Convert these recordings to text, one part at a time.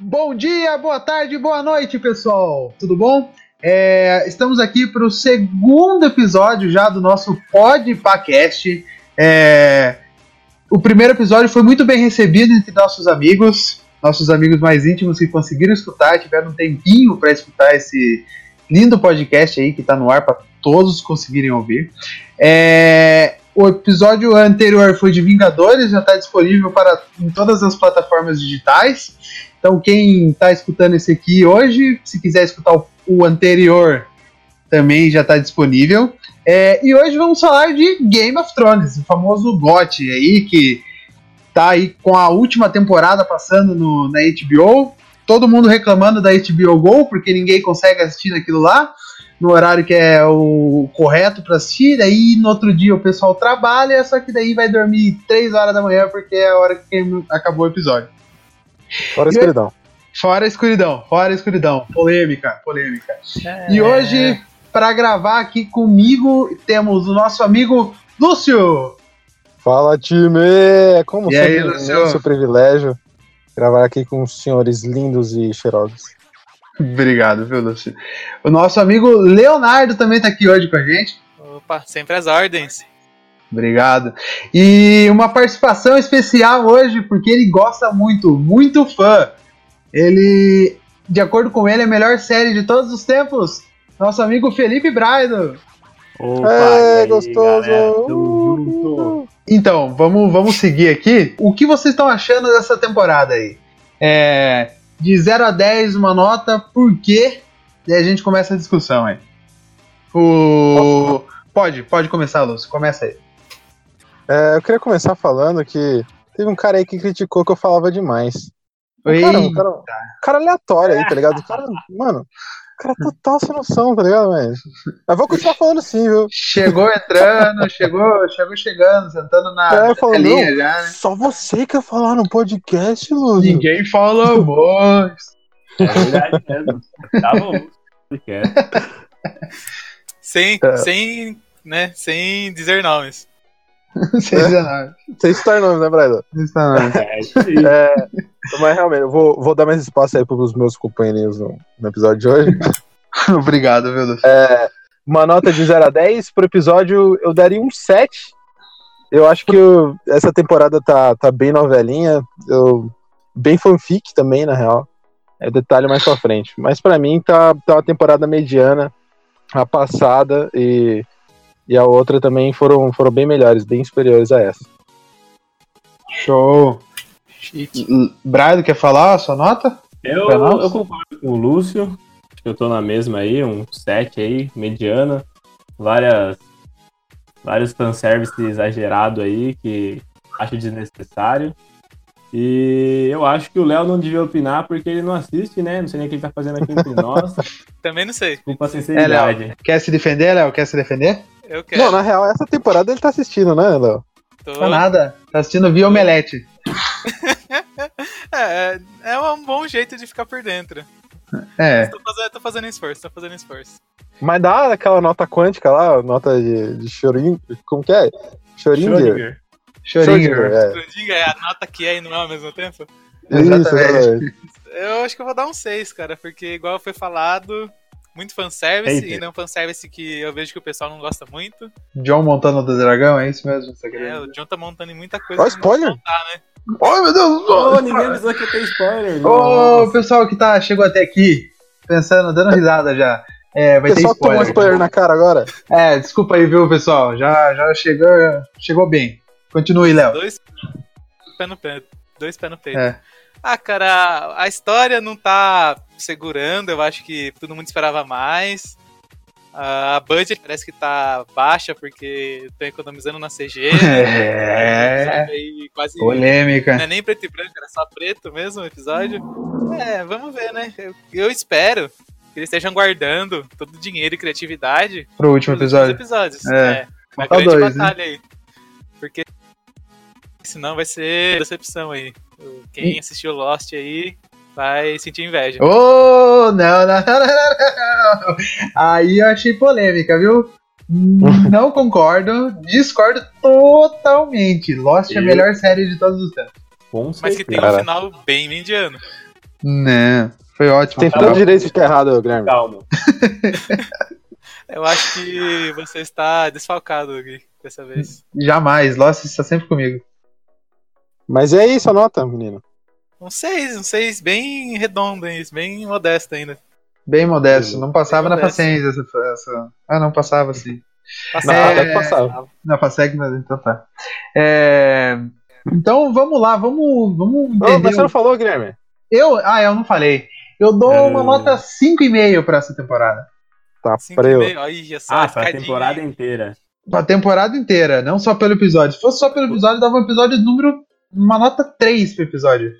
Bom dia, boa tarde, boa noite, pessoal. Tudo bom? É, estamos aqui para o segundo episódio já do nosso Podpacast. É, o primeiro episódio foi muito bem recebido entre nossos amigos, nossos amigos mais íntimos que conseguiram escutar, tiveram um tempinho para escutar esse lindo podcast aí que está no ar para todos conseguirem ouvir. É, o episódio anterior foi de Vingadores, já está disponível para em todas as plataformas digitais. Então quem está escutando esse aqui hoje, se quiser escutar o, o anterior, também já está disponível. É, e hoje vamos falar de Game of Thrones, o famoso GOT aí que tá aí com a última temporada passando no, na HBO. Todo mundo reclamando da HBO Go porque ninguém consegue assistir aquilo lá no horário que é o correto para assistir. Aí no outro dia o pessoal trabalha, só que daí vai dormir 3 horas da manhã porque é a hora que acabou o episódio. Fora a escuridão. Fora a escuridão, fora a escuridão. Polêmica, polêmica. É. E hoje, para gravar aqui comigo, temos o nosso amigo Lúcio. Fala, time! É Como E sempre, aí, é um seu privilégio gravar aqui com os senhores lindos e cheirosos. Obrigado, viu, Lúcio? O nosso amigo Leonardo também tá aqui hoje com a gente. Opa, sempre as ordens. Obrigado. E uma participação especial hoje, porque ele gosta muito, muito fã. Ele, de acordo com ele, é a melhor série de todos os tempos. Nosso amigo Felipe Braido. Opa, é, aí, gostoso! galera, tamo junto. Então, vamos, vamos seguir aqui. O que vocês estão achando dessa temporada aí? É, de 0 a 10, uma nota, por quê? E a gente começa a discussão aí. O... Pode, pode começar, Lúcio. Começa aí. É, eu queria começar falando que teve um cara aí que criticou que eu falava demais. Um cara, um cara, um cara aleatório aí, tá ligado? O cara, mano, cara total sem noção, tá ligado, velho? Mas vou continuar falando sim, viu? Chegou entrando, chegou, chegou chegando, sentando na, É, telinha não, já, né? Só você quer falar no podcast, Lúcio. Ninguém fala mais. É verdade mesmo. Tá bom. Podcast. Sem, É. sem, né, sem dizer nomes. Vocês já não. Você está nomes, né, Braido? Vocês já não. É. É, mas realmente, eu vou, vou dar mais espaço aí pros meus companheiros no, no episódio de hoje. Obrigado, viu, Lúcio? É, uma nota de 0 a 10 pro episódio, eu daria um 7. Eu acho que eu- essa temporada tá, tá bem novelinha, eu, bem fanfic também, na real. É detalhe mais pra frente. Mas pra mim tá, tá uma temporada mediana. A passada e, e a outra também foram, foram bem melhores, bem superiores a essa. Show. Braido, quer falar a sua nota? Eu, eu concordo com o Lúcio. Acho que eu tô na mesma aí, um 7 aí, mediana. Várias, vários fanservice exagerado aí que acho desnecessário. E eu acho que o Léo não devia opinar porque ele não assiste, né? Não sei nem o que ele tá fazendo aqui entre nós. Também não sei. Desculpa a É, sinceridade. Léo. Quer se defender, Léo? Quer se defender? Eu quero. Não, na real, essa temporada ele tá assistindo, né, Léo? Tô- Tá nada. Tá assistindo via Omelete. É, é um bom jeito de ficar por dentro. É. Tô fazendo, tô fazendo esforço, tô fazendo esforço. Mas dá aquela nota quântica lá, nota de, de Schrödinger. Como que é? Schrödinger. Schrödinger. É. Schrödinger é a nota que é e não é ao mesmo tempo? Isso, Exatamente. exatamente. Eu acho que eu vou dar um 6, cara, porque igual foi falado, muito fanservice, Eita. e não fanservice que eu vejo que o pessoal não gosta muito. John montando do dragão, é isso mesmo? Você É, quer o John tá montando em muita coisa. Não spoiler! montar, né? Ai, meu Deus! Ô, ninguém avisou que ter spoiler. Ô, Nossa. o pessoal que tá, chegou até aqui, pensando, dando risada já. É, vai ter pessoal tomou spoiler. spoiler na cara agora. É, desculpa aí, viu, pessoal? Já, já chegou, chegou bem. Continue, Léo. Dois pés no pé. Dois pés no peito. É. Ah, cara, a história não tá segurando, eu acho que todo mundo esperava mais. A budget parece que tá baixa porque estão economizando na CG. É. Sabe, aí quase Polêmica. Não é nem preto e branco, era só preto mesmo o episódio. É, vamos ver, né? Eu, eu espero que eles estejam guardando todo o dinheiro e criatividade Pro último episódio. episódios. É. É, uma Falta grande dois, né? batalha aí. Porque senão vai ser decepção aí. Quem assistiu Lost aí vai sentir inveja. Ô, não, não, não, não, não, não. Aí eu achei polêmica, viu? Não concordo, discordo totalmente. Lost é a melhor série de todos os tempos. Com Mas que tem um final bem mediano. Né, foi ótimo. Tem todo o direito de estar errado, Guilherme. Calma. Eu acho que você está desfalcado aqui dessa vez. Jamais, Lost está sempre comigo. Mas é isso a nota, menino. Um 6, um 6 bem redondo, bem modesto ainda. Bem modesto, não passava Bem na paciência essa, essa- Ah, não passava sim. Não, É, até que passava. Na PASEG, mas então tá. É, Então vamos lá, vamos, vamos mas você não falou, Guilherme? Eu, ah, eu não falei. Eu dou É. uma nota 5,5 pra essa temporada. Tá, Cinco pra eu. meio, Olha só, Ah, pra temporada inteira. Pra temporada inteira, não só pelo episódio. Se fosse só pelo episódio, dava um episódio número. Uma nota 3 pro episódio.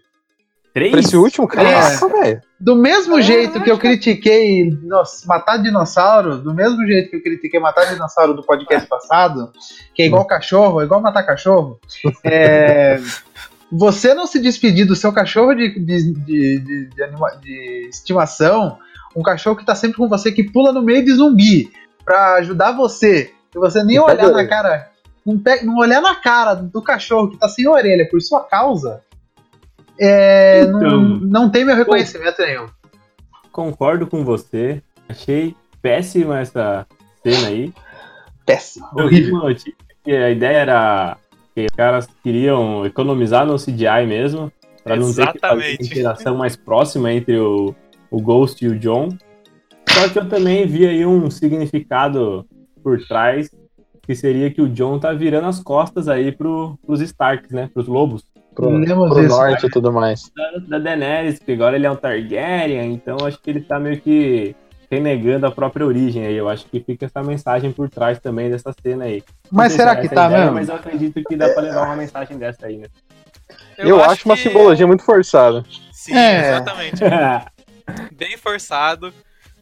Três? Pra esse último, caraca, velho. Do mesmo jeito que eu critiquei nos- matar dinossauro, do mesmo jeito que eu critiquei matar dinossauro do podcast passado, que é igual cachorro, é igual matar cachorro, é, você não se despedir do seu cachorro de, de, de, de- de anima- de estimação, um cachorro que tá sempre com você, que pula no meio de zumbi, pra ajudar você, e você nem olhar na cara, não, pe- não olhar na cara do cachorro que tá sem orelha por sua causa, é, não, Então. não tem meu reconhecimento nenhum. Concordo com você. Achei péssima essa cena aí. Vi horrível. notícia a ideia era que os caras queriam economizar no CGI mesmo, pra não ter que fazer interação mais próxima entre o, o Ghost e o John. Só que eu também vi aí um significado por trás, que seria que o John tá virando as costas aí pro, pros Starks, né? Pros lobos. Pro, pro isso. norte e tudo mais. Da, da Daenerys, porque agora ele é um Targaryen, então acho que ele tá meio que renegando a própria origem aí. Eu acho que fica essa mensagem por trás também dessa cena aí. Mas será é que tá ideia, mesmo? Mas eu acredito que dá pra levar uma mensagem dessa aí, né? Eu, acho, uma que- simbologia muito forçada. Sim, É. exatamente. Bem forçado.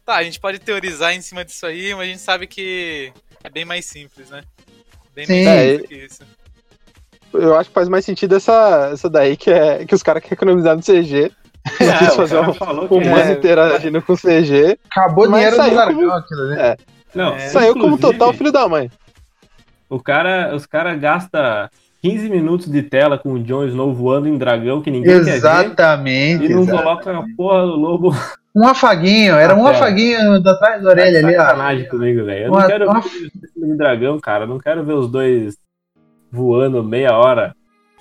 Tá, a gente pode teorizar em cima disso aí, mas a gente sabe que é bem mais simples, né? Bem Sim. mais É, simples que isso. Eu acho que faz mais sentido essa, essa daí, que é que os caras querem economizar no CG. Não É, quis o fazer um humano é. interagindo com CG. Acabou o Mas dinheiro do Largão como- aquilo, né? Não, É, Saiu como total filho da mãe. O cara, os caras gastam 15 minutos de tela com o Jon Snow voando em dragão que ninguém quer ver. Exatamente. E não coloca a porra do lobo Um afaguinho, era um Na tela. afaguinho da atrás da orelha ali, ó. comigo, velho. Eu Uma- não quero uma- ver de dragão, cara. Eu não quero ver os dois voando meia hora.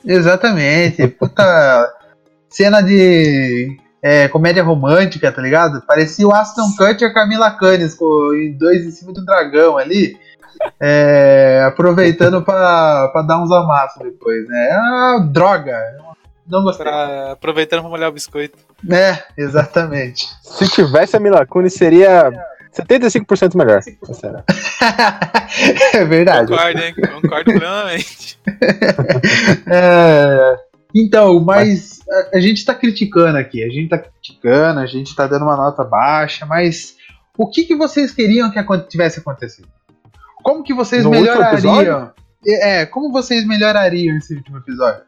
Exatamente. Puta cena de é, comédia romântica, tá ligado? Parecia o Aston Kutcher e a Camila Canes com em dois em cima do dragão ali. é, aproveitando pra, pra dar uns amassos depois, né? Ah, droga! Não gostei. Pra, aproveitando pra molhar o biscoito. É, exatamente. Se tivesse a Mila Kunis, seria 75% melhor. É sério. é verdade. Concordo, hein? Concordo plenamente. É, então, mas a, a gente tá criticando aqui, a gente tá criticando, a gente tá dando uma nota baixa, mas o que, que vocês queriam que tivesse acontecido? Como que vocês No melhorariam? É, como vocês melhorariam esse último episódio?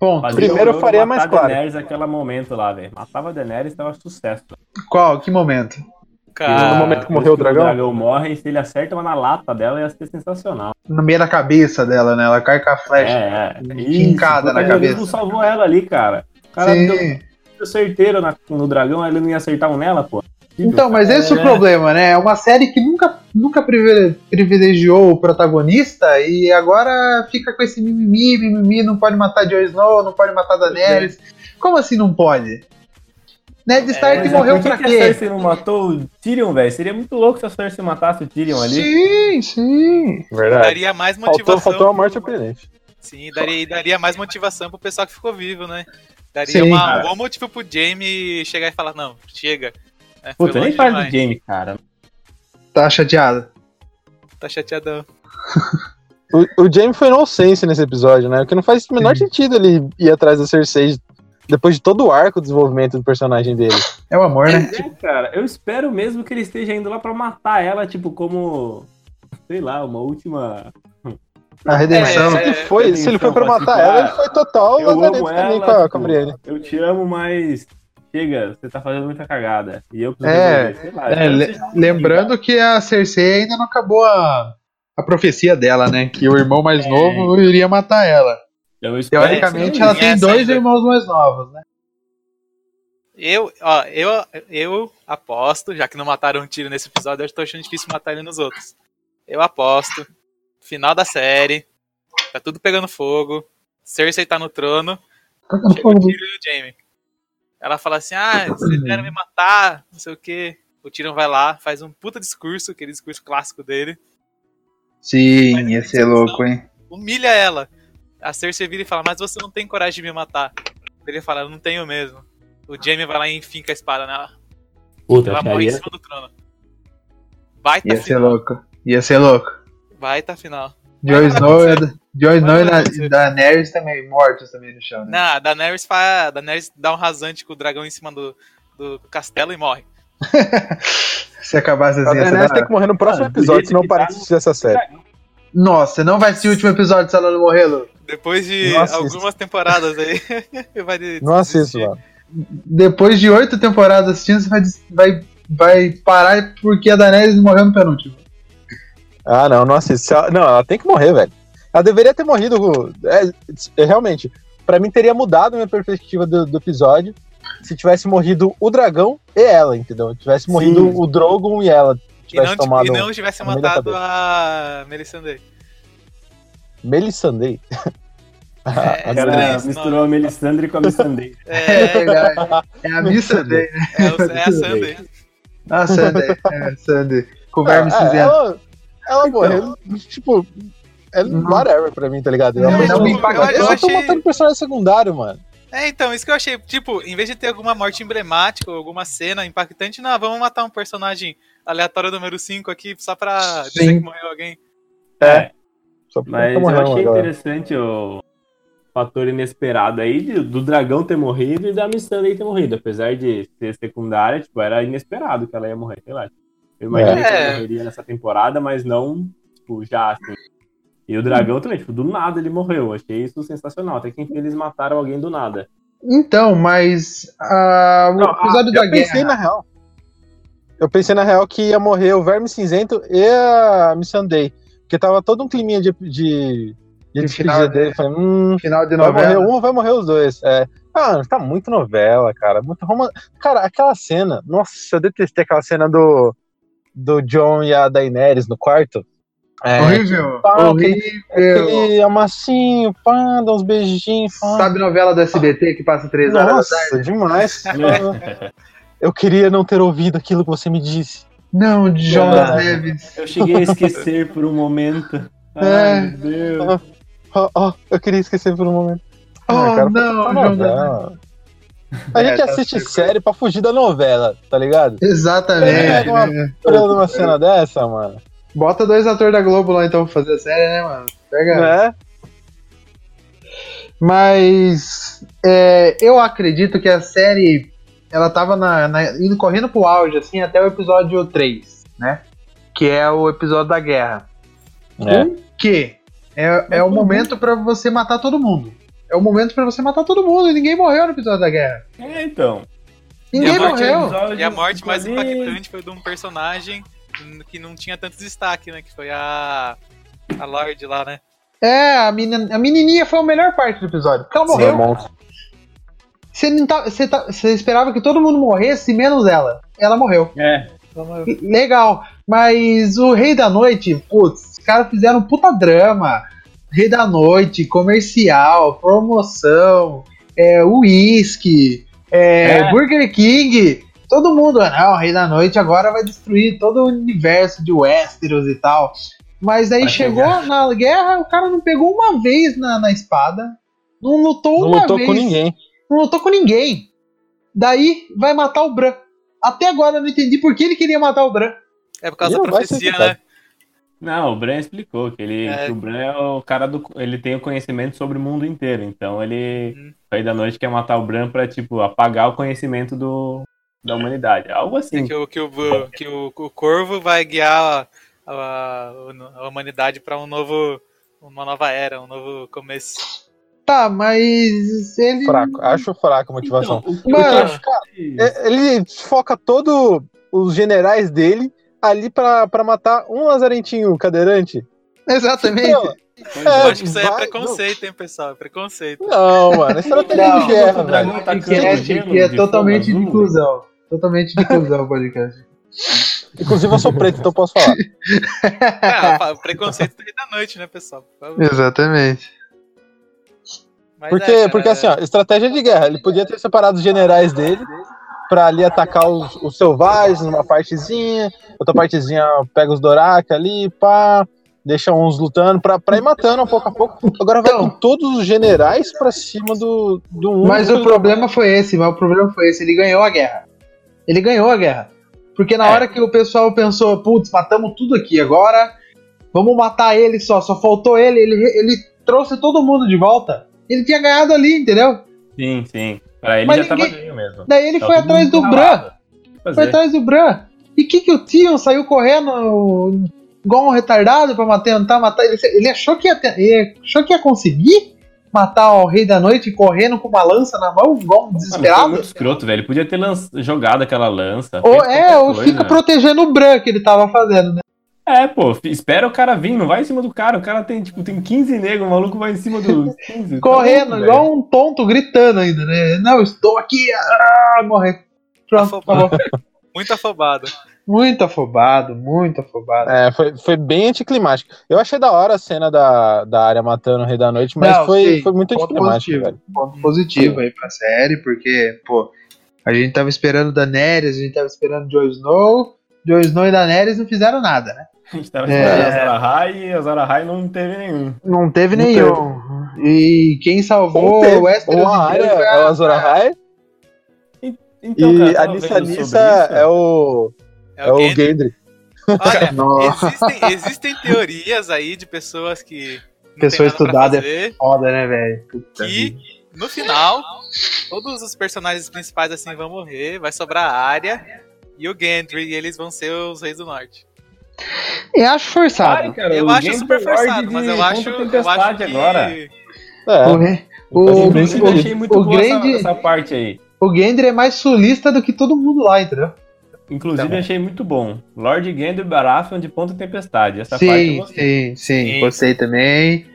Ponto. Fazia Primeiro eu faria mais claro. a Daenerys naquele momento lá, velho. Matava a Daenerys, tava sucesso. Qual? Que momento? Cara, No momento que morreu o dragão? O dragão morre, se ele acerta uma na lata dela, ia ser sensacional. No meio da cabeça dela, né? Ela cai com a flecha. É, é. Quincada o na cabeça. salvou ela ali, cara. O cara deu Sim. deu certeiro na- no dragão, ele não ia acertar um nela, pô. Então, mas esse é o problema, né? É uma série que nunca, nunca privi- privilegiou o protagonista e agora fica com esse mimimi, mimimi, não pode matar Jon Snow, não pode matar Daenerys. Como assim não pode? Ned Stark Mas morreu por que pra que a quê? Cersei não matou o Tyrion, velho? Seria muito louco se a Cersei matasse o Tyrion ali. Sim, sim. Verdade. daria mais motivação. Faltou, faltou uma morte surpreendente. Sim, daria, daria mais motivação pro pessoal que ficou vivo, né? Daria Sim, uma- cara. um bom motivo pro Jamie chegar e falar, não, chega. É, Puta, nem faz do. Jamie, cara. Tá chateado. Tá chateadão. O, o Jaime foi nonsense nesse episódio, né? Porque não faz o menor sentido ele ir atrás da Cersei depois de todo o arco de desenvolvimento do personagem dele. É o amor, né? É, cara, eu espero mesmo que ele esteja indo lá pra matar ela, tipo, como. Sei lá, uma última. A redenção. É, Se, foi, se ele foi pra Redenção, matar ela, ele foi total Eu lazarento amo também ela, com a, tipo, com a Brienne. eu te amo, mas chega, você tá fazendo muita cagada. E eu preciso É. Sei lá, É, le- lembrando que a Cersei ainda não acabou a, a profecia dela, né? Que o irmão mais É. novo iria matar ela. Eu espero Teoricamente, que ela Tem essa dois irmãos mais novos, né? Eu, ó, eu, eu aposto, já que não mataram um tiro nesse episódio, eu tô achando difícil matar ele nos outros. Eu aposto, final da série, tá tudo pegando fogo, Cersei tá no trono, chega o Tyrion e o Jaime. Ela fala assim, ah, vocês vieram me matar, não sei o que. O Tyrion vai lá, faz um puta discurso, aquele discurso clássico dele, Sim, ia ser louco, hein? humilha ela. A Cersei vira e fala, mas você não tem coragem de me matar. Ele fala, eu não tenho mesmo. O Jaime vai lá e enfinca a espada nela. Puta, Ela morre em acharia. cima do trono. Baita Ia ser final. louco. Ia ser louco. Baita final. Jon vai Snow, e e da. Daenerys também, mortos também no chão, né? Não, a Daenerys, faz, a Daenerys dá um rasante com o dragão em cima do, do castelo e morre. Se acabasse A assim, ia ser Daenerys da tem que morrer no próximo episódio, senão que para de assistir essa série. Nossa, não vai ser o último episódio se ela não morrer, Lu. Depois de algumas temporadas aí, vai de- Não assisto, desistir. mano. Depois de oito temporadas assistindo, você vai, vai, vai parar porque a Daenerys morreu no penúltimo. Ah, não, não assisto. Não, ela tem que morrer, velho. Ela deveria ter morrido. É, é, realmente, pra mim teria mudado a minha perspectiva do, do episódio se tivesse morrido o dragão e ela, entendeu? Tivesse morrido o Drogon e ela. E não, tomado e não tivesse matado a Melisandre. Melisandre. É, cara estranho esse misturou nome. a Melisandre com a Missandei. É É, verdade. É a Missa Missandei. Né? é, é a Sunday. A Sunday. É, Sunday. Com o Ah, verme é, cinzento. ela, ela Então. morreu, tipo, é Não. whatever pra mim, tá ligado? Não, Eu, não eu, eu só tô achei- matando personagem secundário, mano. É, então, isso que eu achei. Tipo, em vez de ter alguma morte emblemática ou alguma cena impactante, não, vamos matar um personagem aleatório número 5 aqui só pra dizer Sim. que morreu alguém. É. Mas tá eu achei galera. interessante o fator inesperado aí de- do dragão ter morrido e da Missandei ter morrido. Apesar de ser secundária, tipo, era inesperado que ela ia morrer, sei lá. Eu imaginei que É. ela morreria nessa temporada, mas não, tipo, já assim. E o dragão também, tipo, do nada ele morreu. Eu Achei isso sensacional. Até que enfim eles mataram alguém do nada. Então, mas o Não, episódio ah, da eu pensei guerra. na real. Eu pensei na real que ia morrer o Verme Cinzento e a Missandei. Porque tava todo um climinha de, de, de De despedida dele. Falei, hum, Final de vai morrer novela. um ou vai morrer os dois. É. Ah, tá muito novela, cara. Muito romance. Cara, aquela cena. Nossa, eu detestei aquela cena do, do John e a Daenerys no quarto. É, Horrível. pá, Horrível. Aquele amassinho, pá, dá uns beijinhos, pá. Sabe novela do SBT que passa três horas da Nossa, demais. Eu queria não ter ouvido aquilo que você me disse. Não, de João Ah. das Neves. Eu cheguei a esquecer por um momento. É. Ai, meu Deus. Ó, ó, eu queria esquecer por um momento. Oh, Ah, não, tá João das Neves. novela. A É, gente tá assiste certo. série pra fugir da novela, tá ligado? Exatamente. É, uma- né? Uma cena dessa, mano. Bota dois atores da Globo lá então pra fazer a série, né, mano? Pega. Né? Mas é, eu acredito que a série ela tava na, na- indo correndo pro auge, assim, até o episódio 3, né? Que é o episódio da guerra. É. Que é, é o momento pra você matar todo mundo. É o momento pra você matar todo mundo e ninguém morreu no episódio da guerra. É, então. Ninguém E a morte- morreu. E a morte mais Ali- impactante foi de um personagem que não tinha tanto destaque, né? Que foi a. A Lorde lá, né? É, a, menina, a menininha foi a melhor parte do episódio. Porque ela Sim, morreu. é monstro. Você, não tá, você, tá- você esperava que todo mundo morresse, menos ela. Ela morreu. É. Legal. Mas o Rei da Noite, putz, os caras fizeram um puta drama. Rei da Noite, comercial, promoção, é, uísque, é, É. Burger King. Todo mundo, não, o Rei da Noite agora vai destruir todo o universo de Westeros e tal. Mas aí Vai chegou na guerra, o cara não pegou uma vez na, na espada. Não lutou Não uma lutou vez com ninguém. Não lutou com ninguém. Daí vai matar o Bran. Até agora eu não entendi por que ele queria matar o Bran. É por causa da profecia, né? Não, o Bran explicou que, ele, É. que o Bran é o cara do. Ele tem o conhecimento sobre o mundo inteiro. Então ele. Hum. Rei da Noite quer matar o Bran pra, tipo, apagar o conhecimento do, da humanidade. Algo assim. Que, o, que, o, que o, o Corvo vai guiar a, a, a humanidade pra um novo. Uma nova era, um novo começo. Tá, mas ele. Fraco. Acho fraco a motivação. Então, o Mano, acho que- É, Ele foca todo os generais dele ali pra, pra matar um lazarentinho cadeirante. Exatamente. Não, Pois Eu É, é. acho que isso aí é preconceito, hein, pessoal? É preconceito. não, mano. Isso Não, guerra, velho. tá Que é, que é totalmente de inclusão. Totalmente de inclusão o podcast. Inclusive eu sou preto, então posso falar. É, preconceito tem da noite, né, pessoal? Exatamente. Mas Porque, é, cara, porque assim, ó, estratégia de guerra. Ele podia ter separado os generais dele pra ali atacar os, os selvagens numa partezinha, outra partezinha pega os Dorak ali, pá, deixa uns lutando pra, pra ir matando pouco a pouco. Agora vai Então. com todos os generais pra cima do, do único Mas o problema foi esse, mas o problema foi esse. Ele ganhou a guerra. Ele ganhou a guerra. Porque na É. hora que o pessoal pensou, putz, matamos tudo aqui, agora vamos matar ele só, só faltou ele, ele, ele trouxe todo mundo de volta. Ele tinha ganhado ali, entendeu? Sim, sim. Pra ele Mas já tava ninguém- ganho mesmo. Daí ele Tá foi atrás do Bran. calado. Foi Fazer. atrás do Bran. E que que o Tion saiu correndo igual um retardado pra matar, tentar matar ele? Ele achou que ia, ter- ele achou que ia conseguir matar o Rei da Noite correndo com uma lança na mão, igual um desesperado? muito escroto, velho. Ele podia ter lanç- jogado aquela lança. Ou é, ou coisa. fica protegendo o Bran que ele tava fazendo, né? É, pô, espera o cara vir, não vai em cima do cara. O cara tem, tipo, tem 15 negros, o maluco vai em cima dos 15. tá Correndo, louco, igual um tonto, gritando ainda, né? Não, estou aqui, ah, morrer. Pronto, Afobado. Muito afobado. Muito afobado, muito afobado. É, foi, foi bem anticlimático. Eu achei da hora a cena da, da área matando o Rei da Noite, mas Não, foi, sim, foi muito ponto anticlimático, positivo. velho. Ponto positivo aí pra série, porque, pô, a gente tava esperando Daenerys, a gente tava esperando Jon Snow, Jon Snow e Daenerys não fizeram nada, né? A gente tava É. esperando a e a High não teve nenhum. Não teve Não nenhum. E quem salvou Ou teve, o Westeros ou a área foi é o Azor Ahai, Então, e cara, a Nissa Nissa sobre isso. é o, É é o Gendry. Olha, Nossa. existem, existem teorias aí de pessoas que. Pessoa estudada é foda, né, velho? Que no final, todos os personagens principais assim vão morrer, vai sobrar a área e o Gendry, e eles vão ser os Reis do Norte. Eu acho forçado. Ai, cara, eu o acho Game super forçado, de mas eu acho, eu Tempestade acho que... agora. É, O, o, o, bem Inclusive, eu achei muito o boa essa, Grande- essa parte aí. o Gendry é mais sulista do que todo mundo lá, entendeu? Inclusive, Tá achei muito bom. Lord Gendry Baratheon de Ponta Tempestade. Essa parte eu Sim, gostei. sim, sim, Sim. gostei também.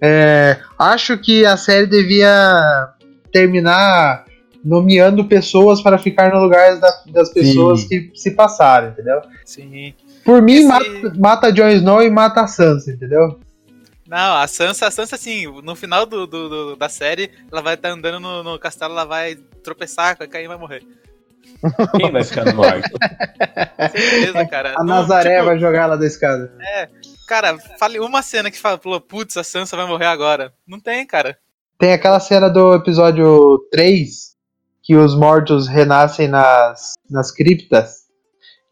É, acho que a série devia terminar nomeando pessoas para ficar no lugar da- das pessoas Sim. que se passaram, entendeu? Sim. Por mim, Esse- mata, mata Jon Snow e mata a Sansa, entendeu? Não, a Sansa, a Sansa, assim, no final do, do- do- da série, ela vai estar andando no, no castelo, ela vai tropeçar, vai cair e vai morrer. Quem vai ficar no norte? Certeza, cara. A Nazaré tipo, vai jogar ela da escada. Cara, fale uma cena que fala, falou, putz, a Sansa vai morrer agora. Não tem, cara. Tem aquela cena do episódio 3 que os mortos renascem nas, nas criptas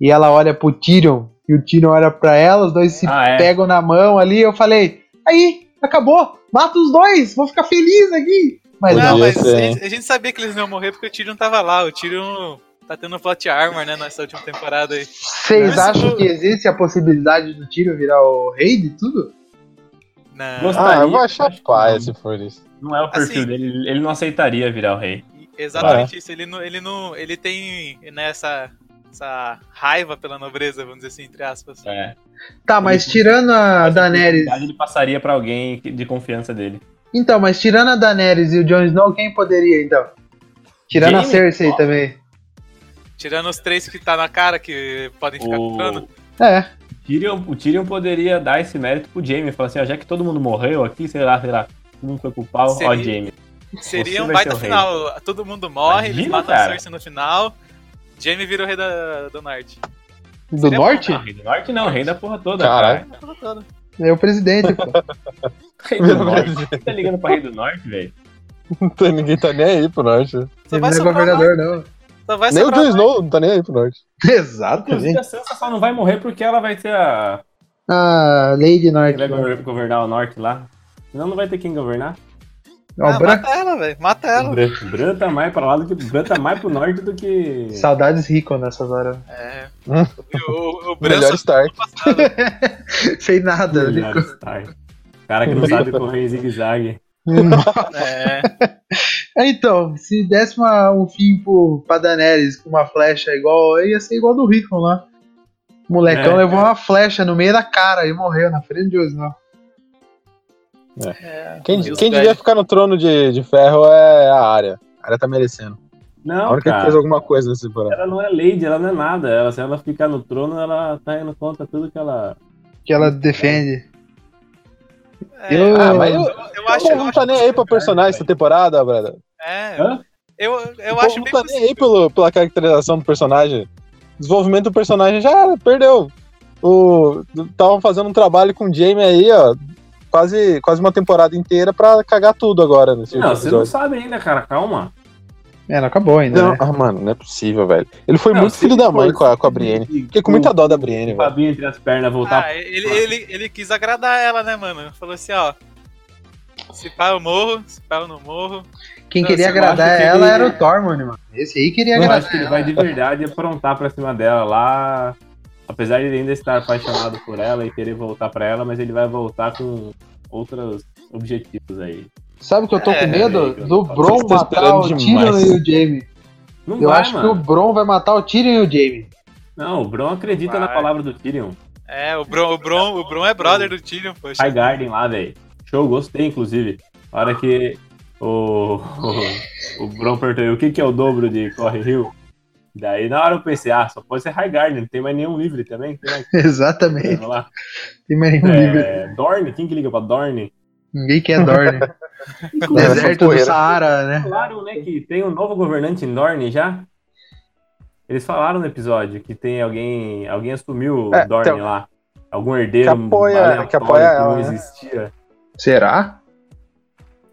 e ela olha pro Tyrion e o Tyrion olha pra ela, os dois se Ah, é. pegam na mão ali. Eu falei, aí, acabou, mata os dois, vou ficar feliz aqui. Mas não, não, mas ser, a gente, sabia que eles não iam morrer porque o Tyrion tava lá. O Tyrion tá tendo plot armor, né, nessa última temporada aí. vocês acham o- que existe a possibilidade do Tyrion virar o rei de tudo? Não. Gostaria, Ah, eu vou achar acho que paia não. se for isso. Não é o perfil Assim- dele. Ele- não aceitaria virar o rei. Exatamente isso. Ele não, ele não. Ele tem né, essa, raiva pela nobreza, vamos dizer assim, entre aspas. É. Tá, mas Ele- tirando a Daenerys. Ele passaria pra alguém de confiança dele. Então, mas tirando a Daenerys e o Jon Snow, quem poderia então? Tirando a Jaime? Cersei Ó. também. Tirando os três que tá na cara, que podem ficar. O... É. Tyrion, o Tyrion poderia dar esse mérito pro Jaime. Falar assim, ó, já que todo mundo morreu aqui, sei lá, sei lá, todo mundo foi pro pau, ó, Seria- Jaime. Seria Você um vai baita final. Todo mundo morre, eles Imagina, matam a cara. Cersei no final. Jaime vira o rei da, do norte. Do Seria bom, norte? Não, rei do norte não, rei da porra toda, Caralho. cara. É o presidente, pô. Rei do norte. Quem tá ligando pra rei do norte, velho? Ninguém tá nem aí pro norte. Só Ele vai não é governador, não. Só vai Nem o Jon Snow não tá nem aí pro norte. Inclusive, Exatamente. a Sansa só não vai morrer porque ela vai ser a. Ah, Lady que Norte. vai gover- governar o norte lá. Senão não vai ter quem governar. Ó, Ah, Bran- mata ela, velho. Mata ela. Bran, Bran tá mais pra lá do que. Bran tá mais pro norte do que. Saudades Rico nessas horas. É. Hum. O, o, Melhor só Stark. Sem nada. Melhor Stark. Cara que não sabe correr em zigue-zague. É, Então, se desse uma- um fim pro, pra Daenerys com uma flecha igual, ia ser igual do Rickon lá. O molecão É. levou uma flecha no meio da cara e morreu na frente de não. É, Quem, e os quem devia ficar no trono de, de ferro é a área. A área tá merecendo. A Não, única que cara. fez alguma coisa nessa temporada. Ela não é lady, ela não é nada. Ela, se ela ficar no trono, ela tá indo contra tudo que ela. Que ela defende. É, Eu- Ah, mas eu, eu acho, Pô, eu não acho tá nem aí pra personagem essa temporada, brother. É, Hã? eu, eu o acho povo não tá nem aí possível. pelo, pela caracterização do personagem. Desenvolvimento do personagem já era, perdeu. O estavam fazendo um trabalho com o Jamie aí, ó, quase, quase uma temporada inteira pra cagar tudo agora nesse Não, você não sabe ainda, cara. Calma. É, não acabou ainda, Não, né? ah, mano, não é possível, velho. Ele foi Não, muito filho da mãe com a, com a Brienne. Fiquei com muita dó da Brienne, O velho. Fabinho entre as pernas voltar. Ah, ele, ele, ele quis agradar ela, né, mano? Falou assim, ó. Se pá eu morro, se pá eu não morro. Quem Não, queria eu agradar que ela ele- era o Tormund, mano. Esse aí queria Eu agradar. acho que ele vai de verdade aprontar pra cima dela lá. Apesar de ele ainda estar apaixonado por ela e querer voltar pra ela, mas ele vai voltar com outros objetivos aí. Sabe que eu tô É, com medo? velho, Do tô Bron matar o demais. Tyrion e o Jaime. Não Eu vai, acho mano. que o Bron vai matar o Tyrion e o Jaime. Não, o Bron acredita na Vai. palavra do Tyrion. É, o Bron, o Bron, o Bron é brother do Tyrion, poxa. High Garden lá, velho. Show, gostei, inclusive. A hora que o, o, o Bron perguntou o que, que é o dobro de Corre Rio. Daí na hora eu pensei, ah, só pode ser High Garden, não tem mais nenhum livre também. Tem mais Exatamente. Vamos lá. Tem mais nenhum. É, Dorne, quem que liga pra Dorne? Ninguém quer Dorne. Deserto do. Saara, né? Falaram, né, que tem um novo governante em Dorne já? Eles falaram no episódio que tem alguém, alguém assumiu É, Dorne tem- lá. Algum herdeiro Que apoia- que apoia que ela, não né? existia. Será?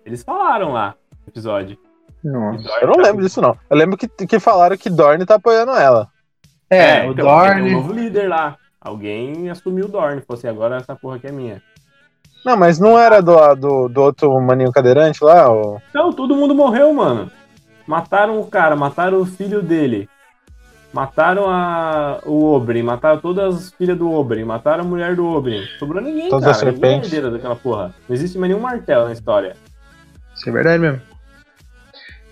Eles falaram lá no episódio. Não. Dorne Eu não tá lembro disso, não. Eu lembro que, que falaram que Dorne tá apoiando ela. É, o então, porque Tem um Dorne. novo líder lá. Alguém assumiu o Dorne. Falou assim, agora essa porra aqui é minha. Não, mas não era do, do, do outro maninho cadeirante lá? O... Então, todo mundo morreu, mano. Mataram o cara, mataram o filho dele. Mataram a, o Oberyn, mataram todas as filhas do Oberyn, mataram a mulher do Oberyn. Sobrou ninguém, Todas as cara. Ninguém é serpentes. daquela porra. Não existe mais nenhum martelo na história. Isso é verdade mesmo.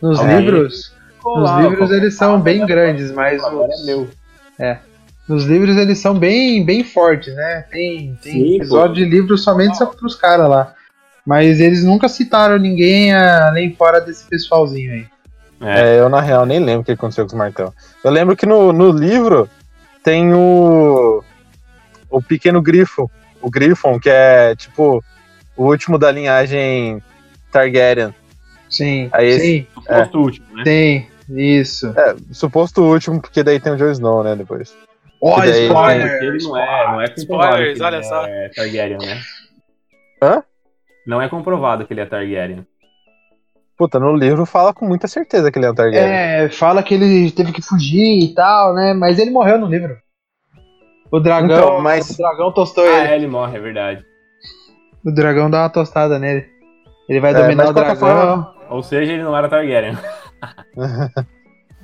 Nos Alguém- livros, nos livros eles são bem né? grandes, mas Agora os- é meu. nos livros eles são bem, bem fortes, né? Tem, tem Sim, episódio pô. de livro somente só pros caras lá. Mas eles nunca citaram ninguém ah, além fora desse pessoalzinho aí. É. É, eu na real nem lembro o que aconteceu com os martelos. Eu lembro que no, no livro tem o. O pequeno grifo. O Griffon, que é tipo o último da linhagem Targaryen. Sim, Aí esse- sim, Suposto último, né? tem. Isso. É, suposto último, porque daí tem o Jon Snow, né, depois. Ó, daí- spoiler! Ele não é, não é comprovado Spoilers, que ele olha só. É Targaryen, né? Hã? Não é comprovado que ele é Targaryen. Puta, no livro fala com muita certeza que ele é um Targaryen. É, fala que ele teve que fugir e tal, né? Mas ele morreu no livro. O dragão, Então, mas- o dragão tostou Ah, ele. é, ele morre, é verdade. O dragão dá uma tostada nele. Ele vai É, dominar o dragão. Ou seja, ele não era Targaryen.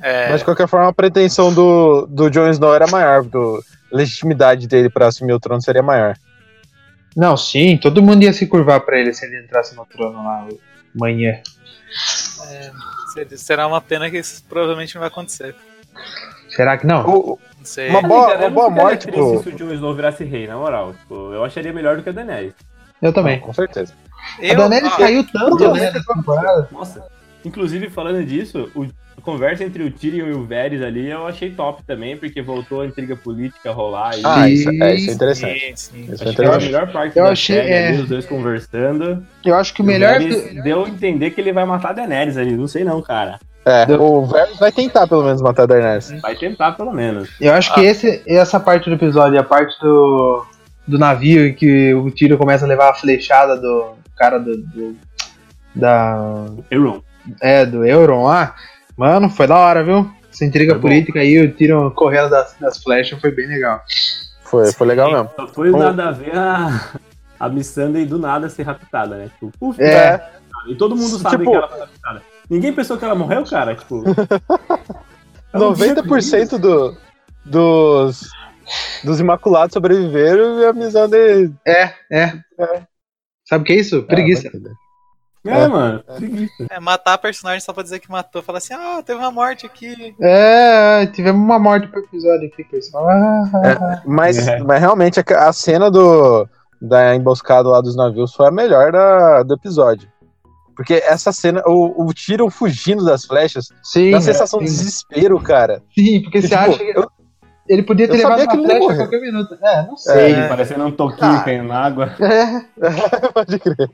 É, Mas de qualquer forma, a pretensão do, do Jon Snow era maior, do, a legitimidade dele pra assumir o trono seria maior. Não, sim, todo mundo ia se curvar pra ele se ele entrasse no trono lá amanhã. ser- será uma pena que isso provavelmente não vai acontecer. Será que não? O- Não sei. Uma boa- Cara, não boa morte pro- se o Jon Snow virasse rei, na moral. Tipo, eu acharia melhor do que a Daenerys. Eu também. Com certeza. A Eu- Daenerys ó, caiu tanto, né, nessa temporada. Nossa. Inclusive, falando disso, o, a conversa entre o Tyrion e o Varys ali eu achei top também, porque voltou a intriga política a rolar. E Ah, Sim, isso, é, isso é interessante. Sim, sim. Isso é Acho que foi a interessante. melhor parte eu da achei- série, é. ali, os dois conversando. Eu acho que o E melhor. Varys deu a entender que ele vai matar a Daenerys ali, não sei não, cara. É, o Varys vai tentar pelo menos matar a Daenerys. Vai tentar pelo menos. Eu acho que esse, essa parte do episódio, a parte do, do navio em que o tiro começa a levar a flechada do cara do. do- da. Euron. É, do Euron lá. Mano, foi da hora, viu? Essa intriga Foi bom. política aí, o tiro correndo das, das flechas foi bem legal. Foi, foi legal mesmo. Só foi Bom. nada a ver a, a Missandei do nada ser raptada, né? Tipo, puf, É. E todo mundo sabe Tipo- que ela foi raptada. Ninguém pensou que ela morreu, cara? Tipo. ela não tinha 90% do, dos, dos Imaculados sobreviveram e a Missandei... É, é. Sabe o que é isso? Preguiça. É, mano, preguiça. É matar a personagem só pra dizer que matou. Falar assim, ah, teve uma morte aqui. É, tivemos uma morte pro episódio aqui, pessoal. Ah, Mas, É. mas realmente a, a cena do, da emboscada lá dos navios foi a melhor da, do episódio. Porque essa cena, o, o Tyrion fugindo das flechas, sim, dá uma sensação de sim. desespero, cara. Sim, porque você Tipo, acha que eu- ele podia ter eu levado uma flecha a qualquer minuto. É, não sei. É. Parecendo um toquinho Ah. caindo na água. É. Pode crer.